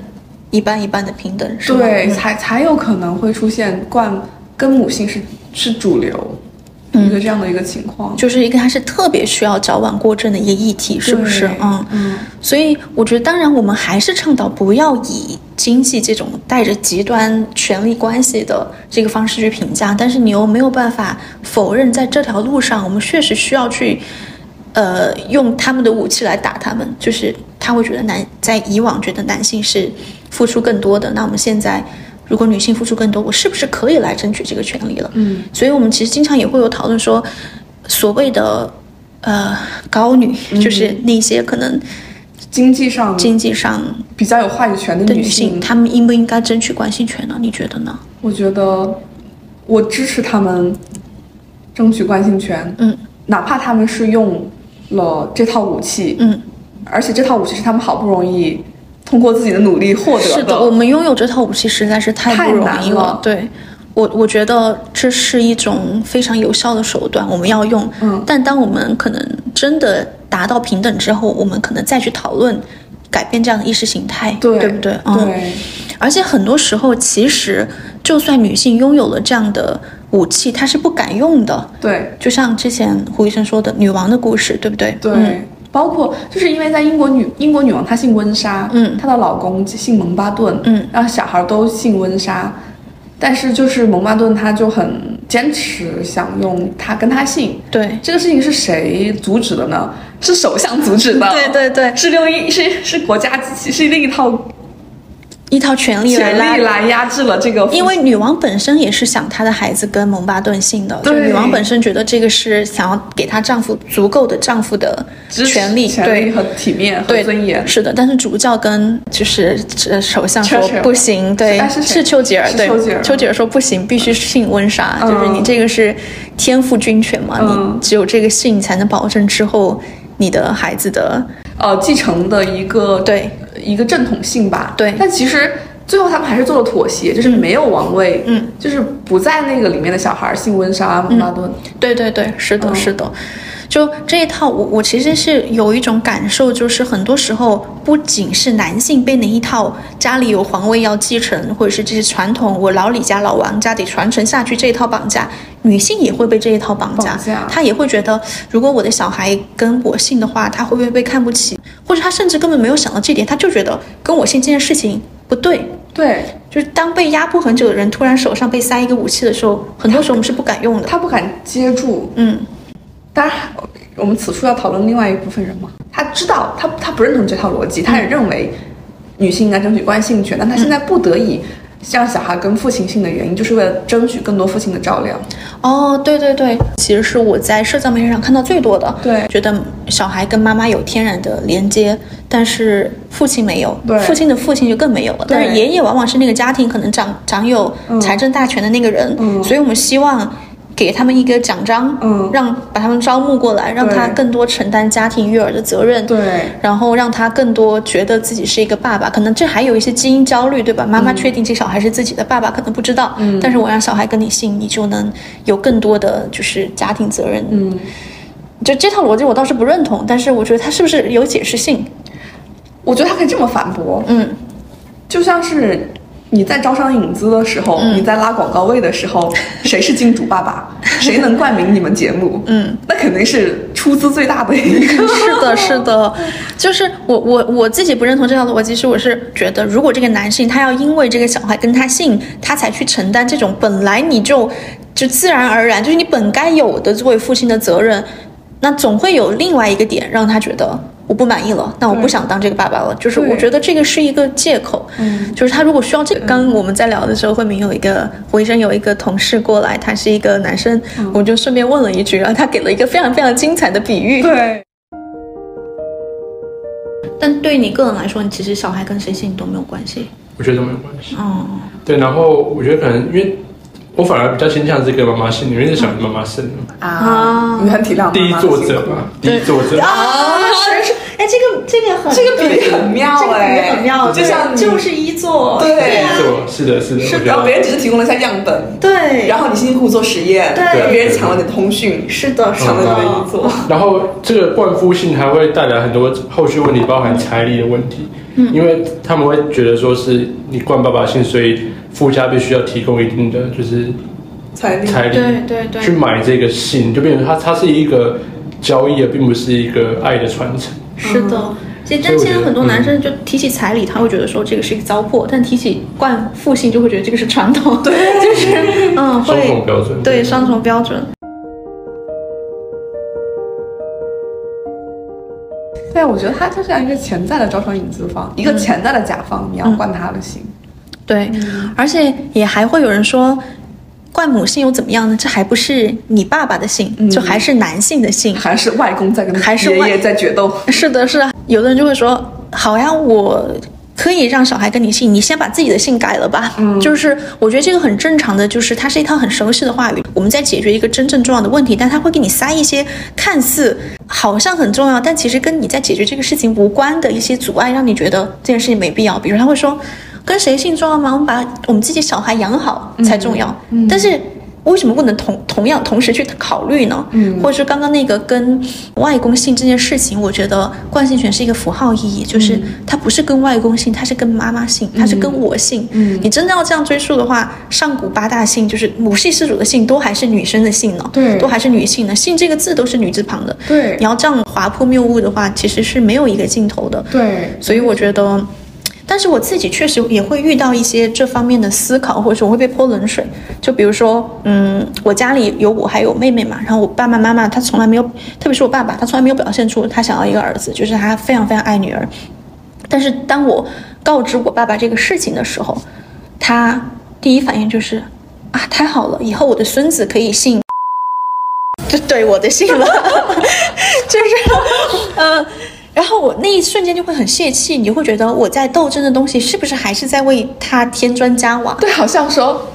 一半一半的平等，是吗？对，才才有可能会出现冠跟母性是是主流。一个这样的一个情况，就是一个它是特别需要矫枉过正的一个议题，是不是？嗯嗯。所以我觉得，当然我们还是倡导不要以经济这种带着极端权力关系的这个方式去评价，但是你又没有办法否认，在这条路上，我们确实需要去，呃，用他们的武器来打他们。就是他会觉得男在以往觉得男性是付出更多的，那我们现在。如果女性付出更多，我是不是可以来争取这个权利了？嗯，所以我们其实经常也会有讨论说，所谓的呃高女，就是那些可能经济上经济上比较有话语权的女性，她们应不应该争取关系权呢？你觉得呢？我觉得我支持她们争取关系权。嗯，哪怕她们是用了这套武器。嗯，而且这套武器是她们好不容易。通过自己的努力获得的。是的，我们拥有这套武器实在是太不容易了。对，我我觉得这是一种非常有效的手段，我们要用。嗯。但当我们可能真的达到平等之后，我们可能再去讨论改变这样的意识形态，对不对？对。而且很多时候，其实就算女性拥有了这样的武器，她是不敢用的。对，就像之前胡医生说的女王的故事，对不对？对，包括就是因为在英国女英国女王她姓温莎，嗯，她的老公姓蒙巴顿，嗯，然后小孩都姓温莎，但是就是蒙巴顿他就很坚持想用他跟他姓。对，这个事情是谁阻止的呢？是首相阻止的。(laughs) 对对对，是另一是是国家机器，是另一套。一套权力权力来压制了这个，因为女王本身也是想她的孩子跟蒙巴顿姓的，对，女王本身觉得这个是想要给她丈夫足够的丈夫的权利、权利和体面和尊严，是的。但是主教跟就是首相说不行，对，是丘吉尔，对，丘吉尔。说不行，必须姓温莎，就是你这个是天赋军权嘛，你只有这个姓才能保证之后你的孩子的。呃，继承的一个对一个正统性吧，对。但其实最后他们还是做了妥协，就是没有王位，嗯，就是不在那个里面的小孩姓温莎蒙巴顿。对对对，是的，是的。就这一套，我我其实是有一种感受，就是很多时候不仅是男性被那一套家里有皇位要继承，或者是这些传统，我老李家老王家得传承下去这一套绑架，女性也会被这一套绑架，她也会觉得，如果我的小孩跟我姓的话，他会不会被看不起？或者他甚至根本没有想到这点，他就觉得跟我姓这件事情不对。对，就是当被压迫很久的人突然手上被塞一个武器的时候，很多时候我们是不敢用的，他不敢接住，嗯。当然，我们此处要讨论另外一部分人嘛。他知道，他他不认同这套逻辑，他也认为女性应该争取关性权，但他现在不得已让小孩跟父亲姓的原因，就是为了争取更多父亲的照料。哦，对对对，其实是我在社交媒体上看到最多的。对，觉得小孩跟妈妈有天然的连接，但是父亲没有，对，父亲的父亲就更没有了。但是爷爷往往是那个家庭可能掌掌有财政大权的那个人，所以我们希望。给他们一个奖章，嗯，让把他们招募过来，让他更多承担家庭育儿的责任，对，然后让他更多觉得自己是一个爸爸。可能这还有一些基因焦虑，对吧？妈妈确定这小孩是自己的爸爸，可能不知道，嗯，但是我让小孩跟你姓，你就能有更多的就是家庭责任，嗯，就这套逻辑我倒是不认同，但是我觉得他是不是有解释性？我觉得他可以这么反驳，嗯，就像是。你在招商引资的时候，你在拉广告位的时候，(laughs) 谁是金主爸爸？(laughs) 谁能冠名你们节目？嗯，那肯定是出资最大的一个。(laughs) 是的，是的，就是我我我自己不认同这条逻辑，是我是觉得，如果这个男性他要因为这个小孩跟他姓，他才去承担这种本来你就就自然而然就是你本该有的作为父亲的责任，那总会有另外一个点让他觉得。我不满意了，那我不想当这个爸爸了。就是我觉得这个是一个借口。嗯，就是他如果需要这个，刚我们在聊的时候，慧明有一个胡医生有一个同事过来，他是一个男生，我就顺便问了一句，然后他给了一个非常非常精彩的比喻。对。但对于你个人来说，你其实小孩跟谁姓都没有关系。我觉得都没有关系。哦。对，然后我觉得可能因为。我反而比较倾向这个妈妈姓，因为是小孩妈妈生啊，你很体谅第一作者嘛，第一作者。啊，是是，哎，这个这个很这个比例很妙哎，很妙，就像就是一作，对，一作是的，是的，是然后别人只是提供了一下样本，对，然后你辛辛苦苦做实验，对，别人抢了你的通讯，是的，抢了你的。一作，然后这个冠夫姓还会带来很多后续问题，包含彩礼的问题，嗯，因为他们会觉得说是你冠爸爸姓，所以夫家必须要提供一定的就是。彩礼，对对对，去买这个信，就变成它，它是一个交易，而并不是一个爱的传承。是的，其实但现在很多男生就提起彩礼，他会觉得说这个是一个糟粕；但提起冠父姓，就会觉得这个是传统。对，(laughs) 就是嗯，双重标准。对，双重标准。对，我觉得他就像一个潜在的招商引资方，一个潜在的甲方，你要冠他的姓。对，而且也还会有人说。怪母姓又怎么样呢？这还不是你爸爸的姓，就还是男性的姓，还是外公在跟还是爷爷在决斗。是的，是的。有的人就会说：“好呀，我可以让小孩跟你姓，你先把自己的姓改了吧。”嗯，就是我觉得这个很正常的，就是它是一套很熟悉的话语。我们在解决一个真正重要的问题，但他会给你塞一些看似好像很重要，但其实跟你在解决这个事情无关的一些阻碍，让你觉得这件事情没必要。比如他会说。跟谁姓重要吗？我们把我们自己小孩养好才重要。但是为什么不能同同样同时去考虑呢？嗯，或者是刚刚那个跟外公姓这件事情，我觉得惯性权是一个符号意义，就是它不是跟外公姓，它是跟妈妈姓，它是跟我姓。嗯，你真的要这样追溯的话，上古八大姓就是母系氏族的姓，都还是女生的姓呢。对，都还是女性的姓，这个字都是女字旁的。对，你要这样划破谬误的话，其实是没有一个尽头的。对，所以我觉得。但是我自己确实也会遇到一些这方面的思考，或者说我会被泼冷水。就比如说，嗯，我家里有我还有妹妹嘛，然后我爸爸妈妈他从来没有，特别是我爸爸，他从来没有表现出他想要一个儿子，就是他非常非常爱女儿。但是当我告知我爸爸这个事情的时候，他第一反应就是啊，太好了，以后我的孙子可以姓，就对我的姓了，就是，嗯。然后我那一瞬间就会很泄气，你就会觉得我在斗争的东西是不是还是在为他添砖加瓦？对，好像说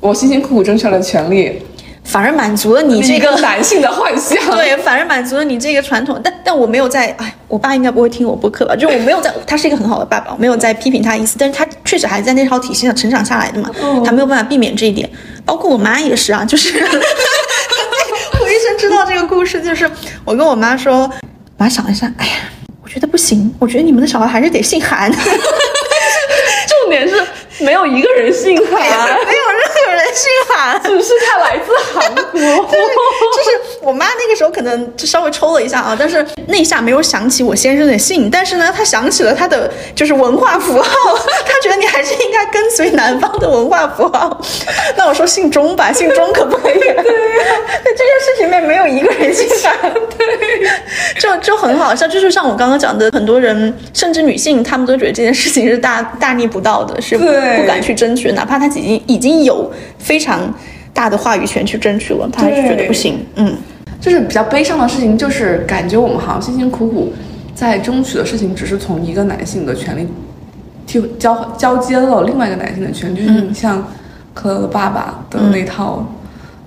我辛辛苦苦争取了权利，反而满足了你这个 (laughs) 男性的幻想。(laughs) 对，反而满足了你这个传统。但但我没有在，哎，我爸应该不会听我播客吧？就我没有在，他是一个很好的爸爸，我没有在批评他意思。但是他确实还在那套体系上成长下来的嘛，他没有办法避免这一点。包括我妈也是啊，就是 (laughs) 我一生知道这个故事，就是我跟我妈说，妈想一下，哎呀。我觉得不行，我觉得你们的小孩还是得姓韩。(laughs) 重点是没有一个人姓韩，没有任何人姓韩，只是他来自韩国。(laughs) 就是我妈那个时候可能就稍微抽了一下啊，但是那一下没有想起我先生的姓，但是呢，她想起了他的就是文化符号，(laughs) 她觉得你还是应该跟随南方的文化符号。那我说姓钟吧，姓钟可不可以？(laughs) 对，(laughs) 这件事情里面没有一个人姓韩，对，就就很好笑，就是像我刚刚讲的，很多人甚至女性，她们都觉得这件事情是大大逆不道的，是不敢去争取，哪怕她已经已经有非常大的话语权去争取了，他还是觉得不行。嗯，就是比较悲伤的事情，就是感觉我们好像辛辛苦苦在争取的事情，只是从一个男性的权利替交交接了另外一个男性的权利，就是你像可乐的爸爸的那套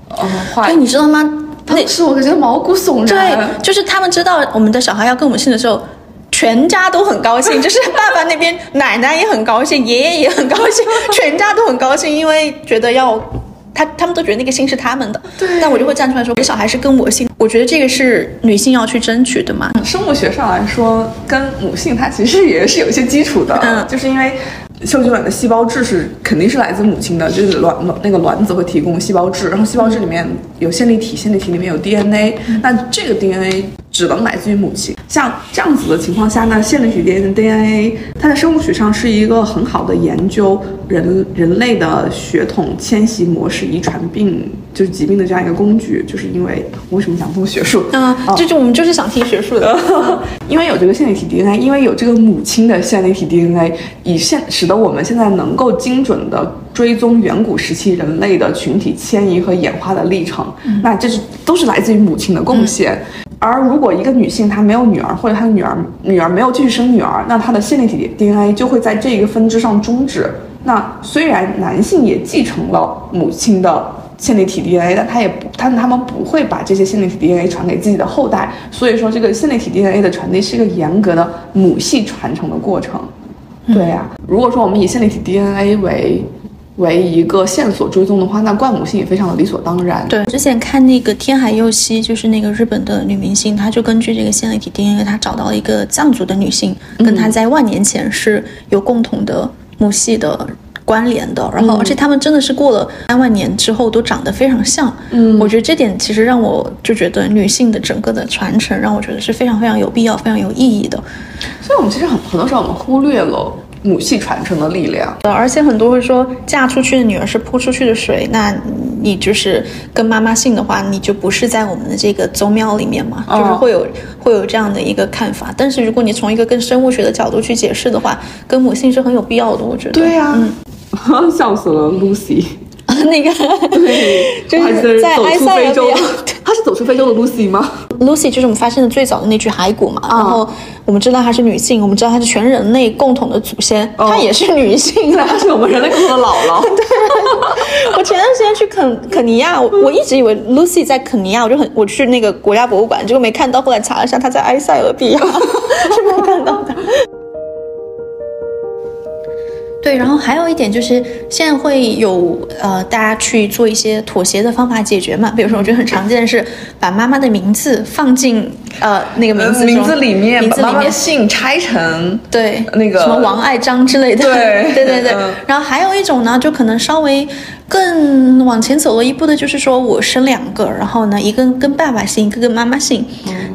呃话，对，你知道吗？当时我觉得毛骨悚然。对，就是他们知道我们的小孩要跟我们姓的时候。全家都很高兴，就是爸爸那边奶奶也很高兴，爷爷也很高兴，(laughs) 全家都很高兴，因为觉得要他，他们都觉得那个姓是他们的。对。但我就会站出来说，我小孩是跟我姓，我觉得这个是女性要去争取的嘛。生物学上来说，跟母性它其实也是有一些基础的，嗯，就是因为。受精卵的细胞质是肯定是来自母亲的，就是卵卵那个卵子会提供细胞质，然后细胞质里面有线粒体，线粒体里面有 DNA，那这个 DNA 只能来自于母亲。像这样子的情况下，那线粒体 DNA 它在生物学上是一个很好的研究人人类的血统迁徙模式、遗传病就是疾病的这样一个工具。就是因为为什么讲这么学术？嗯，这，就是我们就是想听学术的，(laughs) 因为有这个线粒体 DNA，因为有这个母亲的线粒体 DNA，以现使得我们现在能够精准的追踪远古时期人类的群体迁移和演化的历程，那这是都是来自于母亲的贡献。而如果一个女性她没有女儿，或者她的女儿女儿没有继续生女儿，那她的线粒体 DNA 就会在这个分支上终止。那虽然男性也继承了母亲的线粒体 DNA，但他也不，但他们不会把这些线粒体 DNA 传给自己的后代。所以说，这个线粒体 DNA 的传递是一个严格的母系传承的过程。对呀，如果说我们以线粒体 DNA 为为一个线索追踪的话，那冠母性也非常的理所当然。对，之前看那个天海佑希，就是那个日本的女明星，她就根据这个线粒体 DNA，她找到了一个藏族的女性，跟她在万年前是有共同的母系的关联的。然后，而且他们真的是过了三万年之后都长得非常像。嗯，我觉得这点其实让我就觉得女性的整个的传承，让我觉得是非常非常有必要、非常有意义的。所以我们其实很很多时候我们忽略了母系传承的力量。对，而且很多会说嫁出去的女儿是泼出去的水，那你就是跟妈妈姓的话，你就不是在我们的这个宗庙里面嘛，就是会有会有这样的一个看法。但是如果你从一个更生物学的角度去解释的话，跟母姓是很有必要的，我觉得。对呀，(laughs) 笑死了，Lucy。那个，对，就是在埃塞俄比亚，他是走出非洲的 Lucy 吗？Lucy 就是我们发现的最早的那具骸骨嘛。然后我们知道她是女性，我们知道她是全人类共同的祖先，她也是女性，(laughs) 她是我们人类共同的姥姥。对，我前段时间去肯肯尼亚，我一直以为 Lucy 在肯尼亚，我就很我去那个国家博物馆，结果没看到，后来查了一下，她在埃塞俄比亚，(laughs) 是没看到的。对，然后还有一点就是现在会有呃，大家去做一些妥协的方法解决嘛。比如说，我觉得很常见的是把妈妈的名字放进呃那个名字名字里面，名字里面姓拆成对那个什么王爱章之类的。(laughs) 对对对对。然后还有一种呢，就可能稍微。更往前走了一步的，就是说我生两个，然后呢，一个跟爸爸姓，一个跟妈妈姓，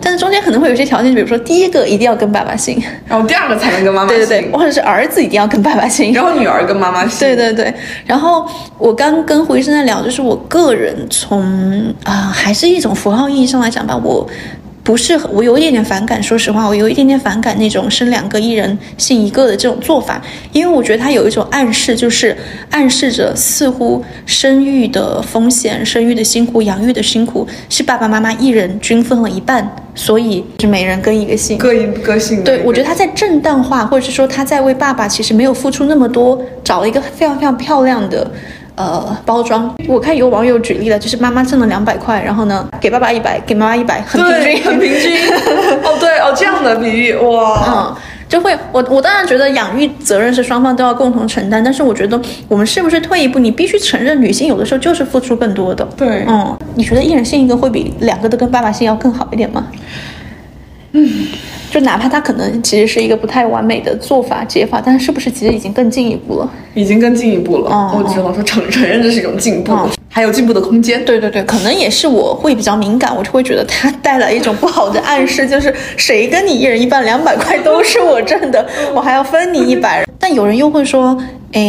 但是中间可能会有些条件，比如说第一个一定要跟爸爸姓，然后第二个才能跟妈妈姓，对对对，或者是儿子一定要跟爸爸姓，然后女儿跟妈妈姓，对对对。然后我刚跟胡医生在聊，就是我个人从啊，还是一种符号意义上来讲吧，我。不是，我有一点点反感。说实话，我有一点点反感那种生两个一人姓一个的这种做法，因为我觉得它有一种暗示，就是暗示着似乎生育的风险、生育的辛苦、养育的辛苦是爸爸妈妈一人均分了一半，所以是每人跟一个姓，各一个姓。对，我觉得他在正当化，或者是说他在为爸爸其实没有付出那么多，找了一个非常非常漂亮的。呃，包装，我看有网友举例了，就是妈妈挣了两百块，然后呢，给爸爸一百，给妈妈一百，很平均，很平均。(laughs) 哦，对，哦，这样的比喻，哇，嗯，就会，我我当然觉得养育责任是双方都要共同承担，但是我觉得我们是不是退一步，你必须承认女性有的时候就是付出更多的。对，嗯，你觉得一人姓一个会比两个都跟爸爸姓要更好一点吗？嗯。就哪怕他可能其实是一个不太完美的做法解法，但是是不是其实已经更进一步了？已经更进一步了。我只能说承承认这是一种进步，还有进步的空间。对对对，可能也是我会比较敏感，我就会觉得他带来一种不好的暗示，就是谁跟你一人一半两百块都是我挣的，我还要分你一百。(laughs) 但有人又会说，哎，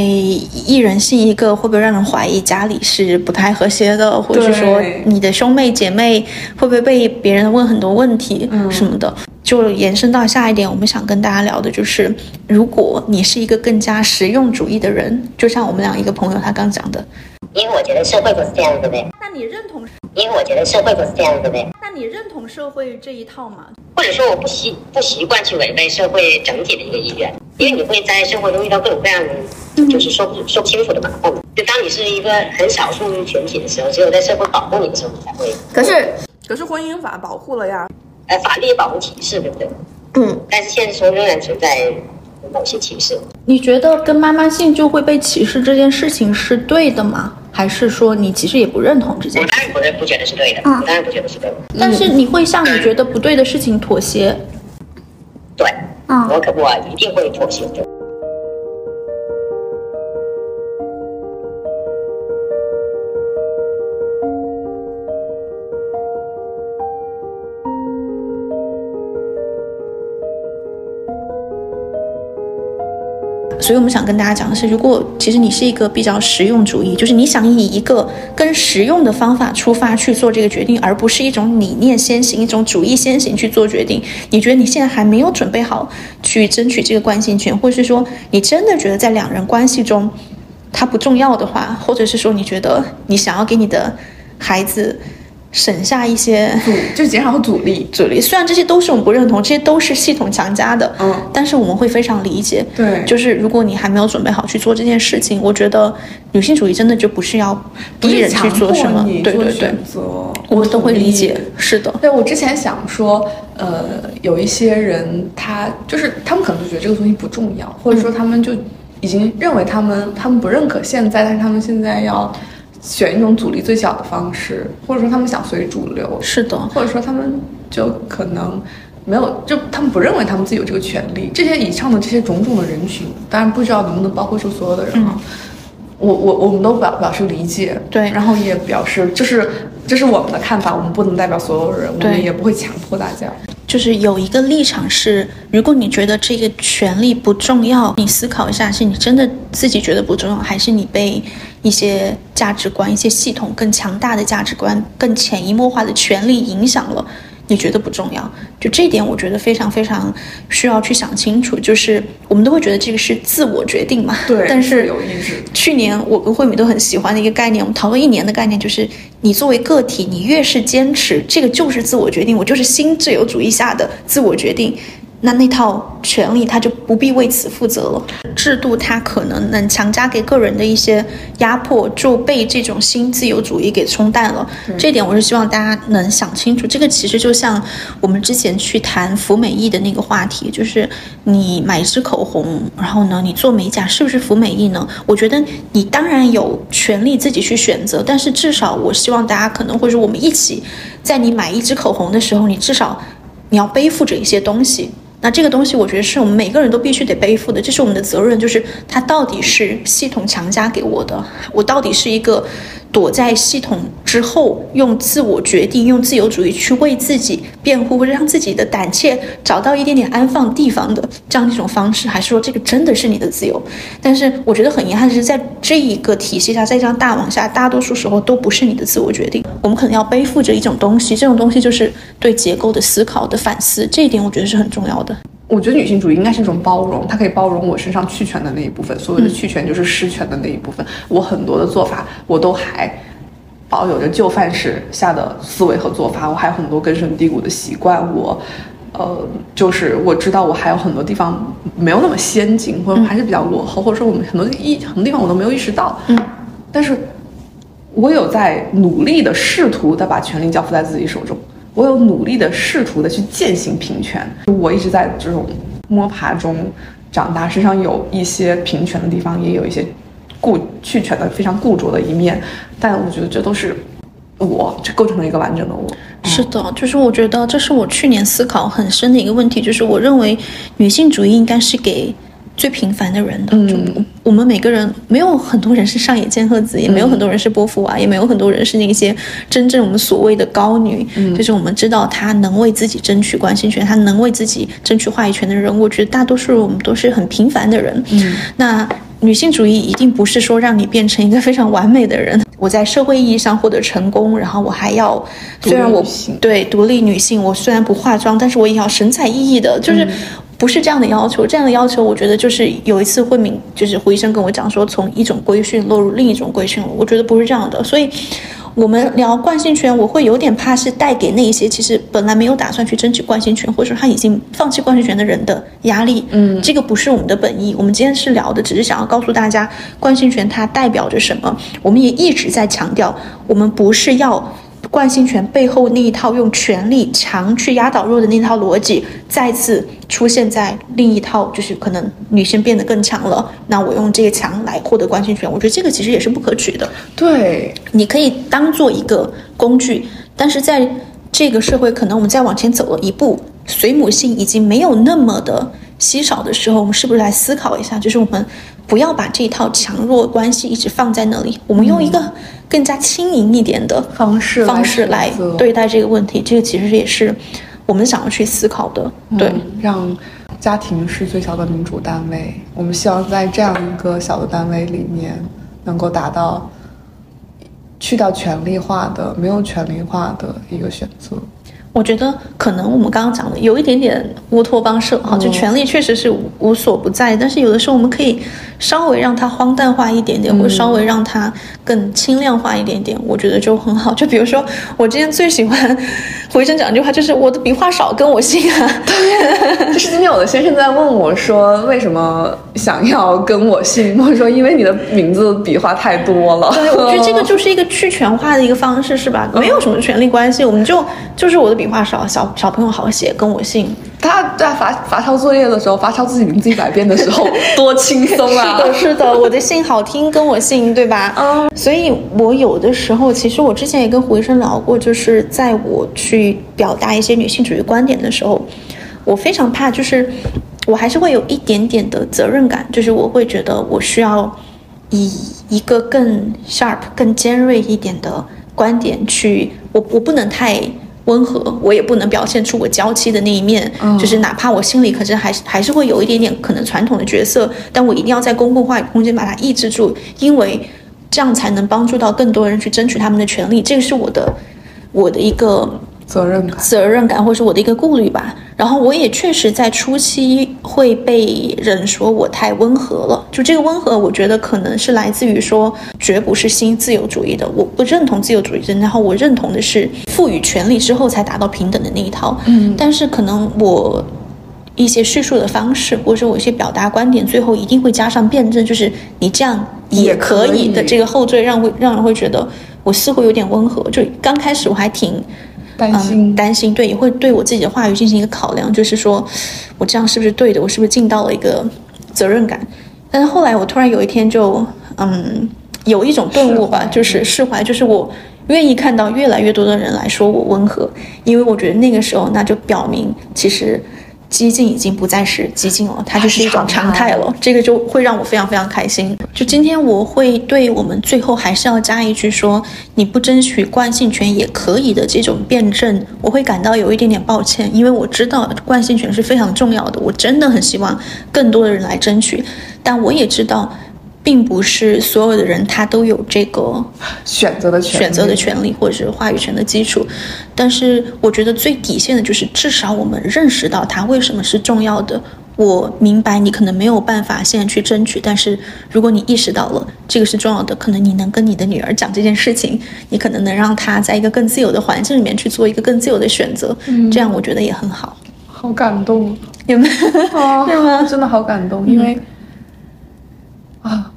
一人姓一个会不会让人怀疑家里是不太和谐的，或者是说你的兄妹姐妹会不会被别人问很多问题什么的？就延伸到下一点，我们想跟大家聊的就是，如果你是一个更加实用主义的人，就像我们俩一个朋友他刚讲的，因为我觉得社会就是这样子的。那你认同？因为我觉得社会就是这样子的。那你认同社会这一套吗？或者说我不习不习惯去违背社会整体的一个意愿，因为你会在生活中遇到各种各样的，就是说不说不清楚的麻烦。就当你是一个很少数群体的时候，只有在社会保护你的时候，你才会。可是，可是婚姻法保护了呀。呃，法律保护歧视，对不对？嗯。但是现实中仍然存在某些歧视。你觉得跟妈妈姓就会被歧视这件事情是对的吗？还是说你其实也不认同这件事？我当然不认，不觉得是对的。我当然不觉得是对的。但是你会向你觉得不对的事情妥协？对。嗯。我可我一定会妥协的。所以我们想跟大家讲的是，如果其实你是一个比较实用主义，就是你想以一个更实用的方法出发去做这个决定，而不是一种理念先行、一种主义先行去做决定。你觉得你现在还没有准备好去争取这个关系权，或者是说你真的觉得在两人关系中它不重要的话，或者是说你觉得你想要给你的孩子。省下一些阻，就减少阻力。阻力虽然这些都是我们不认同，这些都是系统强加的，嗯，但是我们会非常理解。对，就是如果你还没有准备好去做这件事情，我觉得女性主义真的就不是要逼人去做什么，对对对，我们都会理解。是的，对我之前想说，呃，有一些人他就是他们可能就觉得这个东西不重要，或者说他们就已经认为他们他们不认可现在，但是他们现在要。选一种阻力最小的方式，或者说他们想随主流，是的，或者说他们就可能没有，就他们不认为他们自己有这个权利。这些以上的这些种种的人群，当然不知道能不能包括住所有的人啊。我我我们都表表示理解，对，然后也表示就是这是我们的看法，我们不能代表所有人，我们也不会强迫大家。就是有一个立场是，如果你觉得这个权利不重要，你思考一下，是你真的自己觉得不重要，还是你被一些价值观、一些系统更强大的价值观、更潜移默化的权利影响了？你觉得不重要，就这一点，我觉得非常非常需要去想清楚。就是我们都会觉得这个是自我决定嘛，对。(laughs) 但是。去年我跟慧敏都很喜欢的一个概念，我们讨论一年的概念，就是你作为个体，你越是坚持这个就是自我决定，我就是新自由主义下的自我决定，那那套权利他就不必为此负责了。制度它可能能强加给个人的一些压迫，就被这种新自由主义给冲淡了。这点我是希望大家能想清楚。这个其实就像我们之前去谈服美役的那个话题，就是你买一支口红，然后呢，你做美甲是不是服美役呢？我觉得你当然有权利自己去选择，但是至少我希望大家可能会说，我们一起在你买一支口红的时候，你至少你要背负着一些东西。那这个东西，我觉得是我们每个人都必须得背负的，这是我们的责任。就是它到底是系统强加给我的，我到底是一个。躲在系统之后，用自我决定、用自由主义去为自己辩护，或者让自己的胆怯找到一点点安放地方的这样一种方式，还是说这个真的是你的自由？但是我觉得很遗憾的是，在这一个体系下，在这样大网下，大多数时候都不是你的自我决定。我们可能要背负着一种东西，这种东西就是对结构的思考的反思。这一点我觉得是很重要的。我觉得女性主义应该是一种包容，它可以包容我身上去权的那一部分，所谓的去权就是失权的那一部分。我很多的做法，我都还保有着旧范式下的思维和做法，我还有很多根深蒂固的习惯。我，呃，就是我知道我还有很多地方没有那么先进，或者还是比较落后，或者说我们很多意很多地方我都没有意识到。嗯，但是我有在努力的试图的把权力交付在自己手中。我有努力的试图的去践行平权，我一直在这种摸爬中长大，身上有一些平权的地方，也有一些固去权的非常固着的一面，但我觉得这都是我，这构成了一个完整的我。是的，就是我觉得这是我去年思考很深的一个问题，就是我认为女性主义应该是给。最平凡的人的，嗯我们每个人没有很多人是上野千鹤子，也没有很多人是波伏娃，也没有很多人是那些真正我们所谓的高女，就是我们知道她能为自己争取关心权，她能为自己争取话语权的人。我觉得大多数我们都是很平凡的人。嗯，那女性主义一定不是说让你变成一个非常完美的人。我在社会意义上获得成功，然后我还要，虽然我对独立女性，我虽然不化妆，但是我也要神采奕奕的，就是。不是这样的要求，这样的要求，我觉得就是有一次慧敏，就是胡医生跟我讲说，从一种规训落入另一种规训了。我觉得不是这样的，所以，我们聊惯性权，我会有点怕是带给那一些其实本来没有打算去争取惯性权，或者说他已经放弃惯性权的人的压力。嗯，这个不是我们的本意。我们今天是聊的，只是想要告诉大家惯性权它代表着什么。我们也一直在强调，我们不是要。惯性权背后那一套用权力强去压倒弱的那套逻辑，再次出现在另一套，就是可能女生变得更强了，那我用这个强来获得惯性权，我觉得这个其实也是不可取的。对，你可以当做一个工具，但是在这个社会，可能我们再往前走了一步，随母性已经没有那么的稀少的时候，我们是不是来思考一下，就是我们。不要把这一套强弱关系一直放在那里，我们用一个更加轻盈一点的方式方式来对待这个问题。这个其实也是我们想要去思考的。对，让家庭是最小的民主单位，我们希望在这样一个小的单位里面，能够达到去掉权力化的、没有权力化的一个选择。我觉得可能我们刚刚讲的有一点点乌托邦社哈，就权力确实是无所不在，但是有的时候我们可以稍微让它荒诞化一点点，或者稍微让它更轻量化一点点，我觉得就很好。就比如说，我之前最喜欢胡医生讲一句话，就是我的笔画少，跟我姓啊。对，就是今天有的先生在问我说，为什么想要跟我姓？(laughs) 我说因为你的名字笔画太多了。对，我觉得这个就是一个去权化的一个方式，是吧？没有什么权利关系，我们就就是我的笔。笔画少，小小朋友好写，跟我姓。他在罚罚抄作业的时候，罚抄自己名字一百遍的时候，(laughs) 多轻松啊！(laughs) 是的，是的，我的姓好听，跟我姓，对吧？嗯。所以我有的时候，其实我之前也跟胡医生聊过，就是在我去表达一些女性主义观点的时候，我非常怕，就是我还是会有一点点的责任感，就是我会觉得我需要以一个更 sharp、更尖锐一点的观点去，我我不能太。温和，我也不能表现出我娇妻的那一面，就是哪怕我心里可是还是还是会有一点点可能传统的角色，但我一定要在公共话语空间把它抑制住，因为这样才能帮助到更多人去争取他们的权利。这个是我的我的一个。责任感，责任感，或者是我的一个顾虑吧。然后我也确实在初期会被人说我太温和了。就这个温和，我觉得可能是来自于说，绝不是新自由主义的，我不认同自由主义的。然后我认同的是赋予权利之后才达到平等的那一套。嗯，但是可能我一些叙述的方式，或者说我一些表达观点，最后一定会加上辩证，就是你这样也可以的这个后缀，让会让人会觉得我似乎有点温和。就刚开始我还挺担心担心，对，也会对我自己的话语进行一个考量，就是说我这样是不是对的，我是不是尽到了一个责任感。但是后来我突然有一天就嗯有一种顿悟吧，就是释怀，就是我。愿意看到越来越多的人来说我温和，因为我觉得那个时候那就表明其实激进已经不再是激进了，它就是一种常态了。这个就会让我非常非常开心。就今天我会对我们最后还是要加一句说你不争取惯性权也可以的这种辩证，我会感到有一点点抱歉，因为我知道惯性权是非常重要的，我真的很希望更多的人来争取，但我也知道。并不是所有的人他都有这个选择的权选择的权利或者是话语权的基础，但是我觉得最底线的就是至少我们认识到它为什么是重要的。我明白你可能没有办法现在去争取，但是如果你意识到了这个是重要的，可能你能跟你的女儿讲这件事情，你可能能让她在一个更自由的环境里面去做一个更自由的选择，这样我觉得也很好。好感动，有没有？是吗？真的好感动，因为啊。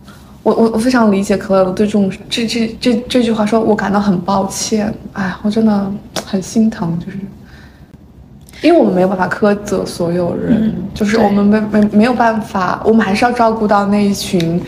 我我我非常理解可乐对这种这这这这句话说，我感到很抱歉。哎，我真的很心疼，就是因为我们没有办法苛责所有人，就是我们没没没有办法，我们还是要照顾到那一群。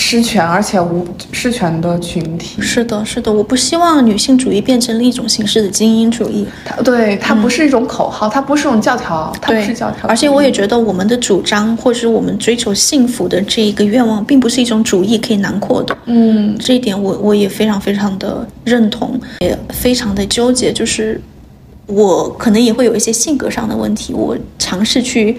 失权而且无失权的群体是的，是的，我不希望女性主义变成了一种形式的精英主义。它对它不是一种口号，它不是一种教条，它不是教条。而且我也觉得我们的主张或者是我们追求幸福的这一个愿望，并不是一种主义可以囊括的。嗯，这一点我我也非常非常的认同，也非常的纠结。就是我可能也会有一些性格上的问题，我尝试去。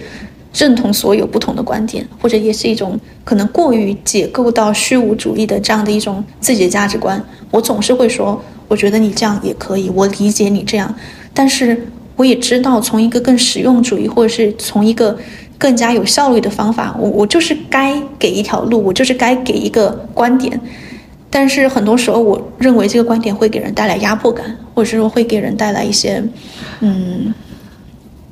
认同所有不同的观点，或者也是一种可能过于解构到虚无主义的这样的一种自己的价值观。我总是会说，我觉得你这样也可以，我理解你这样。但是我也知道，从一个更实用主义，或者是从一个更加有效率的方法，我我就是该给一条路，我就是该给一个观点。但是很多时候，我认为这个观点会给人带来压迫感，或者是说会给人带来一些，嗯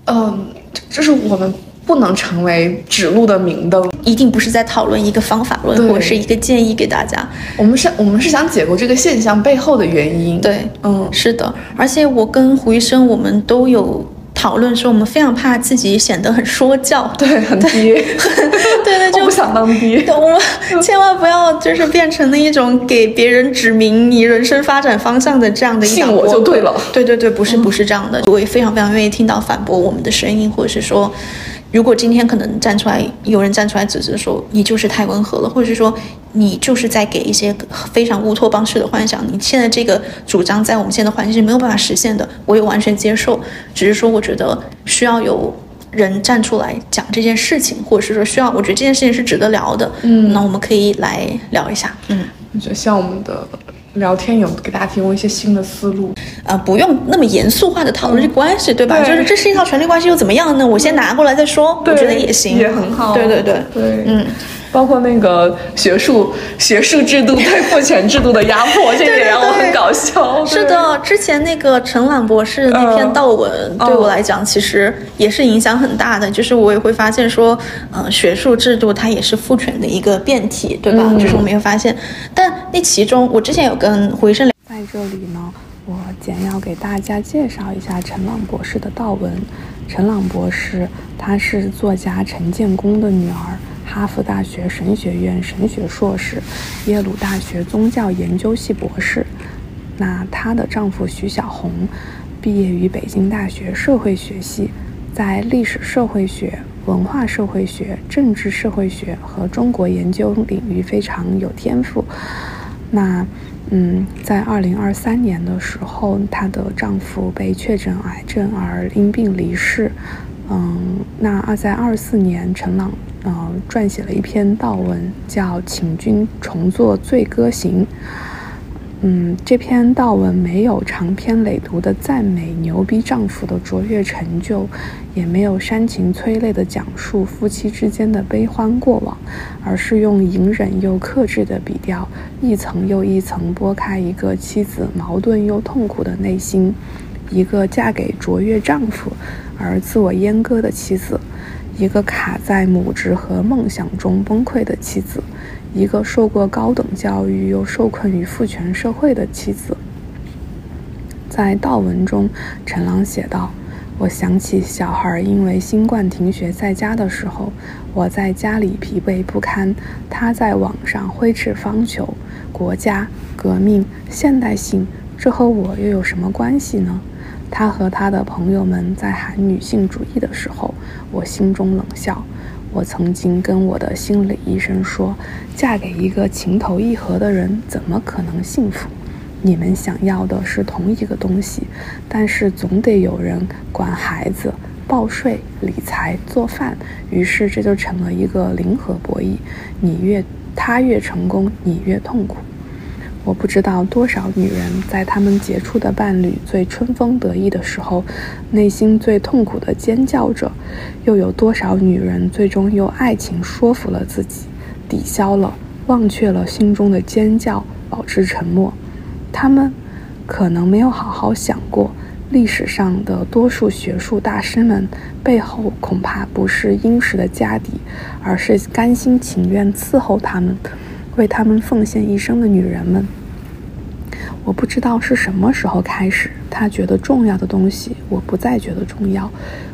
嗯，就是我们。不能成为指路的明灯，一定不是在讨论一个方法论，或者是一个建议给大家。我们是，我们是想解构这个现象背后的原因。对，嗯，是的。而且我跟胡医生，我们都有讨论说，我们非常怕自己显得很说教，(laughs) 对，很低，对 (laughs) 对，就不想当低。我们千万不要就是变成了一种给别人指明你人生发展方向的这样的一档我就对了。对对对，不是不是这样的。我也非常非常愿意听到反驳我们的声音，或者是说。如果今天可能站出来，有人站出来指责说你就是太温和了，或者是说你就是在给一些非常乌托邦式的幻想，你现在这个主张在我们现在的环境是没有办法实现的，我也完全接受。只是说我觉得需要有人站出来讲这件事情，或者是说需要，我觉得这件事情是值得聊的。嗯，那我们可以来聊一下。嗯，我觉得像我们的。聊天有给大家提供一些新的思路，呃，不用那么严肃化的讨论这关系，对吧？就是这是一套权力关系又怎么样呢？我先拿过来再说，我觉得也行，也很好。对对对对，嗯。包括那个学术学术制度对父权制度的压迫，这也让我很搞笑。是的，之前那个陈朗博士那篇悼文，对我来讲其实也是影响很大的。就是我也会发现说，嗯，学术制度它也是父权的一个变体，对吧？就是我没有发现，但那其中我之前有跟胡医生聊，在这里呢，我简要给大家介绍一下陈朗博士的道文。陈朗博士，他是作家陈建功的女儿。哈佛大学神学院神学硕士，耶鲁大学宗教研究系博士。那她的丈夫徐小红，毕业于北京大学社会学系，在历史社会学、文化社会学、政治社会学和中国研究领域非常有天赋。那，嗯，在二零二三年的时候，她的丈夫被确诊癌症而因病离世。嗯，那二在二四年，陈朗呃撰写了一篇悼文，叫《请君重作醉歌行》。嗯，这篇悼文没有长篇累牍的赞美牛逼丈夫的卓越成就，也没有煽情催泪的讲述夫妻之间的悲欢过往，而是用隐忍又克制的笔调，一层又一层剥开一个妻子矛盾又痛苦的内心。一个嫁给卓越丈夫而自我阉割的妻子，一个卡在母职和梦想中崩溃的妻子，一个受过高等教育又受困于父权社会的妻子。在悼文中，陈朗写道。我想起小孩因为新冠停学在家的时候，我在家里疲惫不堪，他在网上挥斥方遒。国家、革命、现代性，这和我又有什么关系呢？他和他的朋友们在喊女性主义的时候，我心中冷笑。我曾经跟我的心理医生说，嫁给一个情投意合的人，怎么可能幸福？你们想要的是同一个东西，但是总得有人管孩子、报税、理财、做饭，于是这就成了一个零和博弈。你越他越成功，你越痛苦。我不知道多少女人在她们杰出的伴侣最春风得意的时候，内心最痛苦的尖叫着；又有多少女人最终用爱情说服了自己，抵消了、忘却了心中的尖叫，保持沉默。他们可能没有好好想过，历史上的多数学术大师们背后恐怕不是殷实的家底，而是甘心情愿伺候他们、为他们奉献一生的女人们。我不知道是什么时候开始，他觉得重要的东西，我不再觉得重要。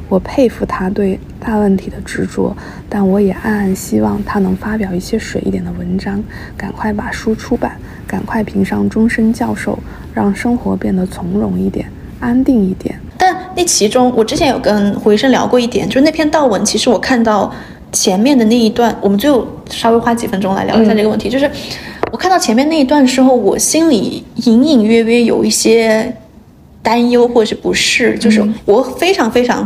我佩服他对大问题的执着，但我也暗暗希望他能发表一些水一点的文章，赶快把书出版。赶快评上终身教授，让生活变得从容一点、安定一点。但那其中，我之前有跟胡医生聊过一点，就是那篇悼文，其实我看到前面的那一段，我们就稍微花几分钟来聊一下这个问题。就是我看到前面那一段的时候，我心里隐隐约约有一些担忧或者是不适，就是我非常非常。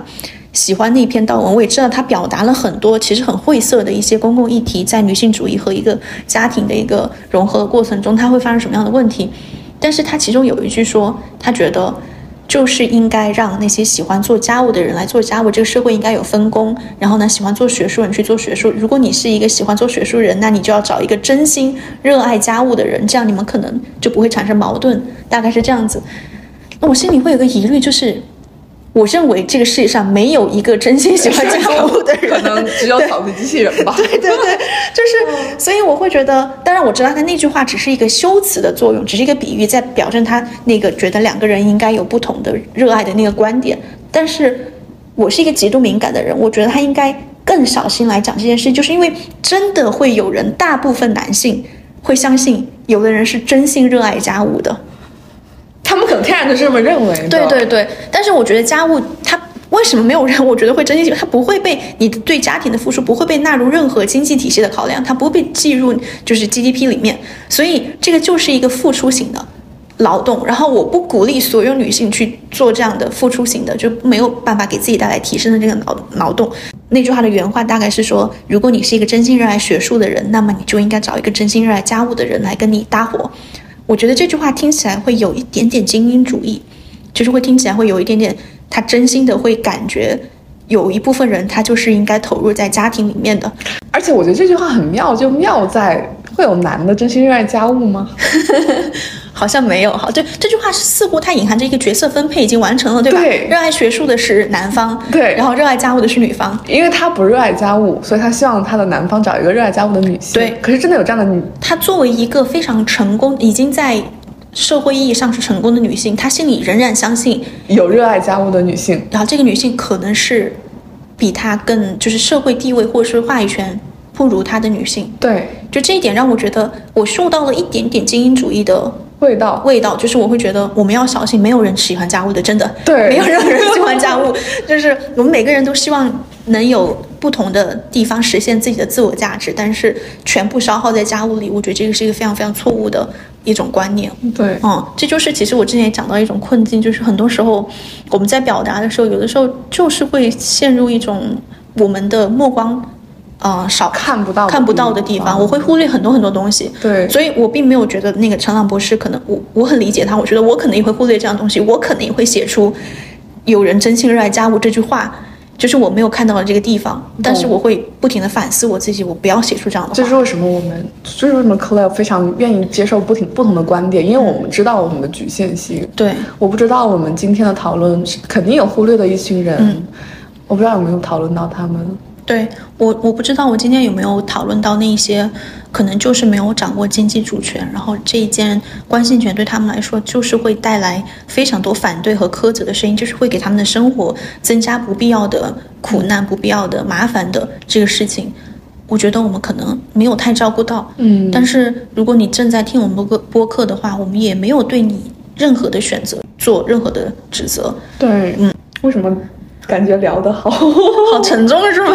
喜欢那篇悼文，我也知道他表达了很多其实很晦涩的一些公共议题，在女性主义和一个家庭的一个融合的过程中，它会发生什么样的问题？但是他其中有一句说，他觉得就是应该让那些喜欢做家务的人来做家务，这个社会应该有分工。然后呢，喜欢做学术人去做学术。如果你是一个喜欢做学术人，那你就要找一个真心热爱家务的人，这样你们可能就不会产生矛盾。大概是这样子。那我心里会有个疑虑，就是。我认为这个世界上没有一个真心喜欢 (laughs) 家务的人，可能只有扫地机器人吧。对对对，就是，所以我会觉得，当然我知道他那句话只是一个修辞的作用，只是一个比喻，在表证他那个觉得两个人应该有不同的热爱的那个观点。但是我是一个极度敏感的人，我觉得他应该更小心来讲这件事，就是因为真的会有人，大部分男性会相信，有的人是真心热爱家务的。他们可能天然的这么认为。对对对，但是我觉得家务它为什么没有人？(laughs) 我觉得会真心，它不会被你对家庭的付出不会被纳入任何经济体系的考量，它不会被计入就是 GDP 里面，所以这个就是一个付出型的劳动。然后我不鼓励所有女性去做这样的付出型的，就没有办法给自己带来提升的这个劳劳动。那句话的原话大概是说：如果你是一个真心热爱学术的人，那么你就应该找一个真心热爱家务的人来跟你搭伙。我觉得这句话听起来会有一点点精英主义，就是会听起来会有一点点，他真心的会感觉有一部分人他就是应该投入在家庭里面的。而且我觉得这句话很妙，就妙在会有男的真心热爱家务吗？(laughs) 好像没有哈，对这句话是似乎它隐含着一个角色分配已经完成了，对吧？对，热爱学术的是男方，对，然后热爱家务的是女方，因为她不热爱家务，所以她希望她的男方找一个热爱家务的女性。对，可是真的有这样的女，她作为一个非常成功，已经在社会意义上是成功的女性，她心里仍然相信有热爱家务的女性，然后这个女性可能是比她更就是社会地位或者是话语权不如她的女性。对，就这一点让我觉得我受到了一点点精英主义的。味道，味道，就是我会觉得我们要小心，没有人喜欢家务的，真的，对，(laughs) 没有任何人喜欢家务，就是我们每个人都希望能有不同的地方实现自己的自我价值，但是全部消耗在家务里，我觉得这个是一个非常非常错误的一种观念。对，嗯，这就是其实我之前也讲到一种困境，就是很多时候我们在表达的时候，有的时候就是会陷入一种我们的目光。呃，少看不到看不到的地方，我会忽略很多很多东西。对，所以我并没有觉得那个陈朗博士可能，我我很理解他。我觉得我可能也会忽略这样东西，我可能也会写出“有人真心热爱家务”这句话，就是我没有看到的这个地方，但是我会不停的反思我自己，我不要写出这样的话。这是为什么我们，这是为什么 Clare 非常愿意接受不停不同的观点，因为我们知道我们的局限性。对，我不知道我们今天的讨论肯定有忽略的一群人，我不知道有没有讨论到他们。对我，我不知道我今天有没有讨论到那些可能就是没有掌握经济主权，然后这一件关心权对他们来说就是会带来非常多反对和苛责的声音，就是会给他们的生活增加不必要的苦难、不必要的麻烦的这个事情。我觉得我们可能没有太照顾到，嗯。但是如果你正在听我们播客播客的话，我们也没有对你任何的选择做任何的指责。对，嗯，为什么？感觉聊得好，(laughs) 好沉重是吗？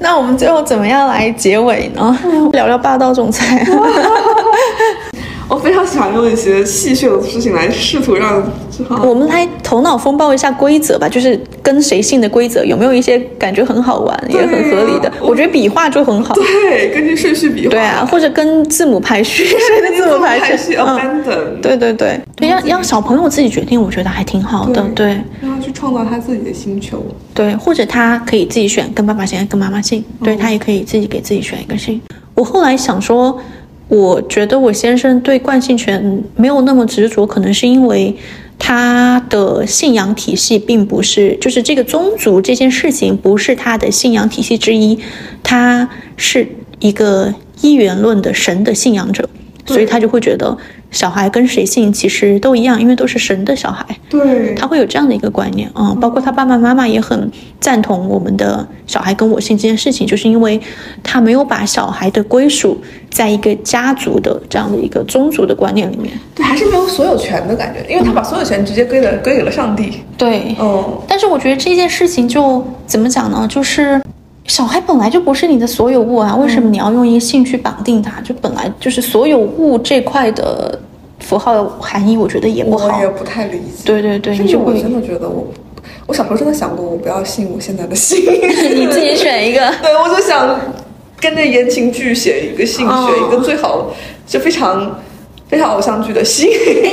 那我们最后怎么样来结尾呢？聊聊霸道总裁。(laughs) 我非常喜欢用一些戏谑的事情来试图让 (laughs) 我们来头脑风暴一下规则吧，就是跟谁姓的规则有没有一些感觉很好玩也很合理的？我觉得笔画就很好。对，根据顺序笔画。对啊，或者跟字母排序，(laughs) 谁的字母排序？Abandon。对对对对，让让小朋友自己决定，我觉得还挺好的。对，让他去创造他自己的星球。对，或者他可以自己选跟爸爸姓，跟妈妈姓。对他也可以自己给自己选一个姓。我后来想说。我觉得我先生对惯性权没有那么执着，可能是因为他的信仰体系并不是，就是这个宗族这件事情不是他的信仰体系之一，他是一个一元论的神的信仰者，所以他就会觉得。小孩跟谁姓其实都一样，因为都是神的小孩。对，他会有这样的一个观念啊，包括他爸爸妈妈也很赞同我们的小孩跟我姓这件事情，就是因为他没有把小孩的归属在一个家族的这样的一个宗族的观念里面。对，还是没有所有权的感觉，因为他把所有权直接归了归给了上帝。对，哦，但是我觉得这件事情就怎么讲呢？就是。小孩本来就不是你的所有物啊，为什么你要用一个性去绑定它？就本来就是所有物这块的符号含义，我觉得也不好。我也不太理解。对对对，你就我真的觉得我，我小时候真的想过，我不要信我现在的姓。(laughs) 你自己选一个。(laughs) 对，我就想跟着言情剧写一个姓，选一个最好就非常非常偶像剧的姓。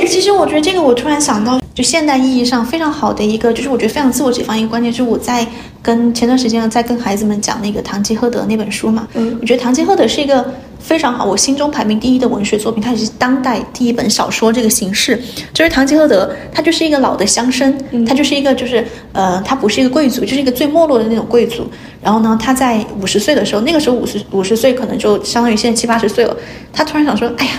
其实我觉得这个，我突然想到。就现代意义上非常好的一个，就是我觉得非常自我解放一个观念，就是我在跟前段时间在跟孩子们讲那个《堂吉诃德》那本书嘛，嗯，我觉得《堂吉诃德》是一个非常好，我心中排名第一的文学作品，它也是当代第一本小说这个形式。就是《堂吉诃德》，他就是一个老的乡绅，他就是一个就是呃，他不是一个贵族，就是一个最没落的那种贵族。然后呢，他在五十岁的时候，那个时候五十五十岁可能就相当于现在七八十岁了，他突然想说，哎呀，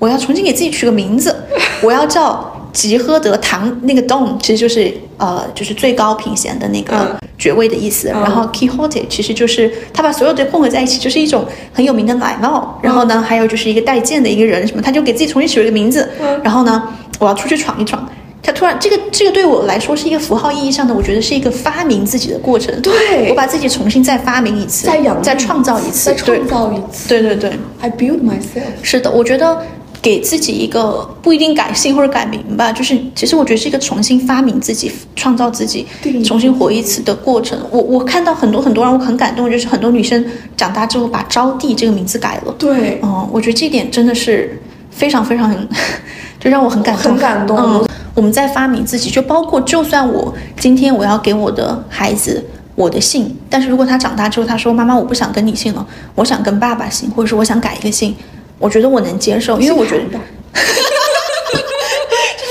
我要重新给自己取个名字，我要叫。吉诃德堂那个 Don 其实就是呃就是最高品衔的那个爵位的意思，然后 Quixote 其实就是他把所有的混合在一起，就是一种很有名的奶酪。然后呢，还有就是一个带剑的一个人什么，他就给自己重新取了个名字。然后呢，我要出去闯一闯。他突然这个这个对我来说是一个符号意义上的，我觉得是一个发明自己的过程。对，我把自己重新再发明一次，再养，再创造一次，再创造一次。对对对，I build myself。是的，我觉得。给自己一个不一定改姓或者改名吧，就是其实我觉得是一个重新发明自己、创造自己、重新活一次的过程。我我看到很多很多让我很感动，就是很多女生长大之后把招娣这个名字改了。对，嗯，我觉得这点真的是非常非常，(laughs) 就让我很感动。很感动。嗯，我们在发明自己，就包括就算我今天我要给我的孩子我的姓，但是如果他长大之后他说妈妈我不想跟你姓了，我想跟爸爸姓，或者说我想改一个姓。我觉得我能接受，因为我觉得，这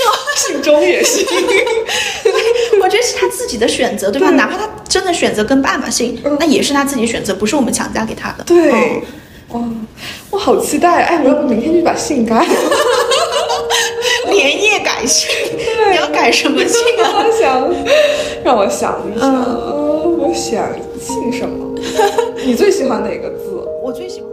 种姓钟也行。(laughs) 我觉得是他自己的选择，对吧？哪怕他真的选择跟爸爸姓，那也是他自己选择，不是我们强加给他的。对，哇，我好期待！哎，我要不明天就把姓改？(laughs) 连夜改姓？你要改什么姓啊？想让我想一想，我想姓什么？(laughs) 你最喜欢哪个字？我最喜欢。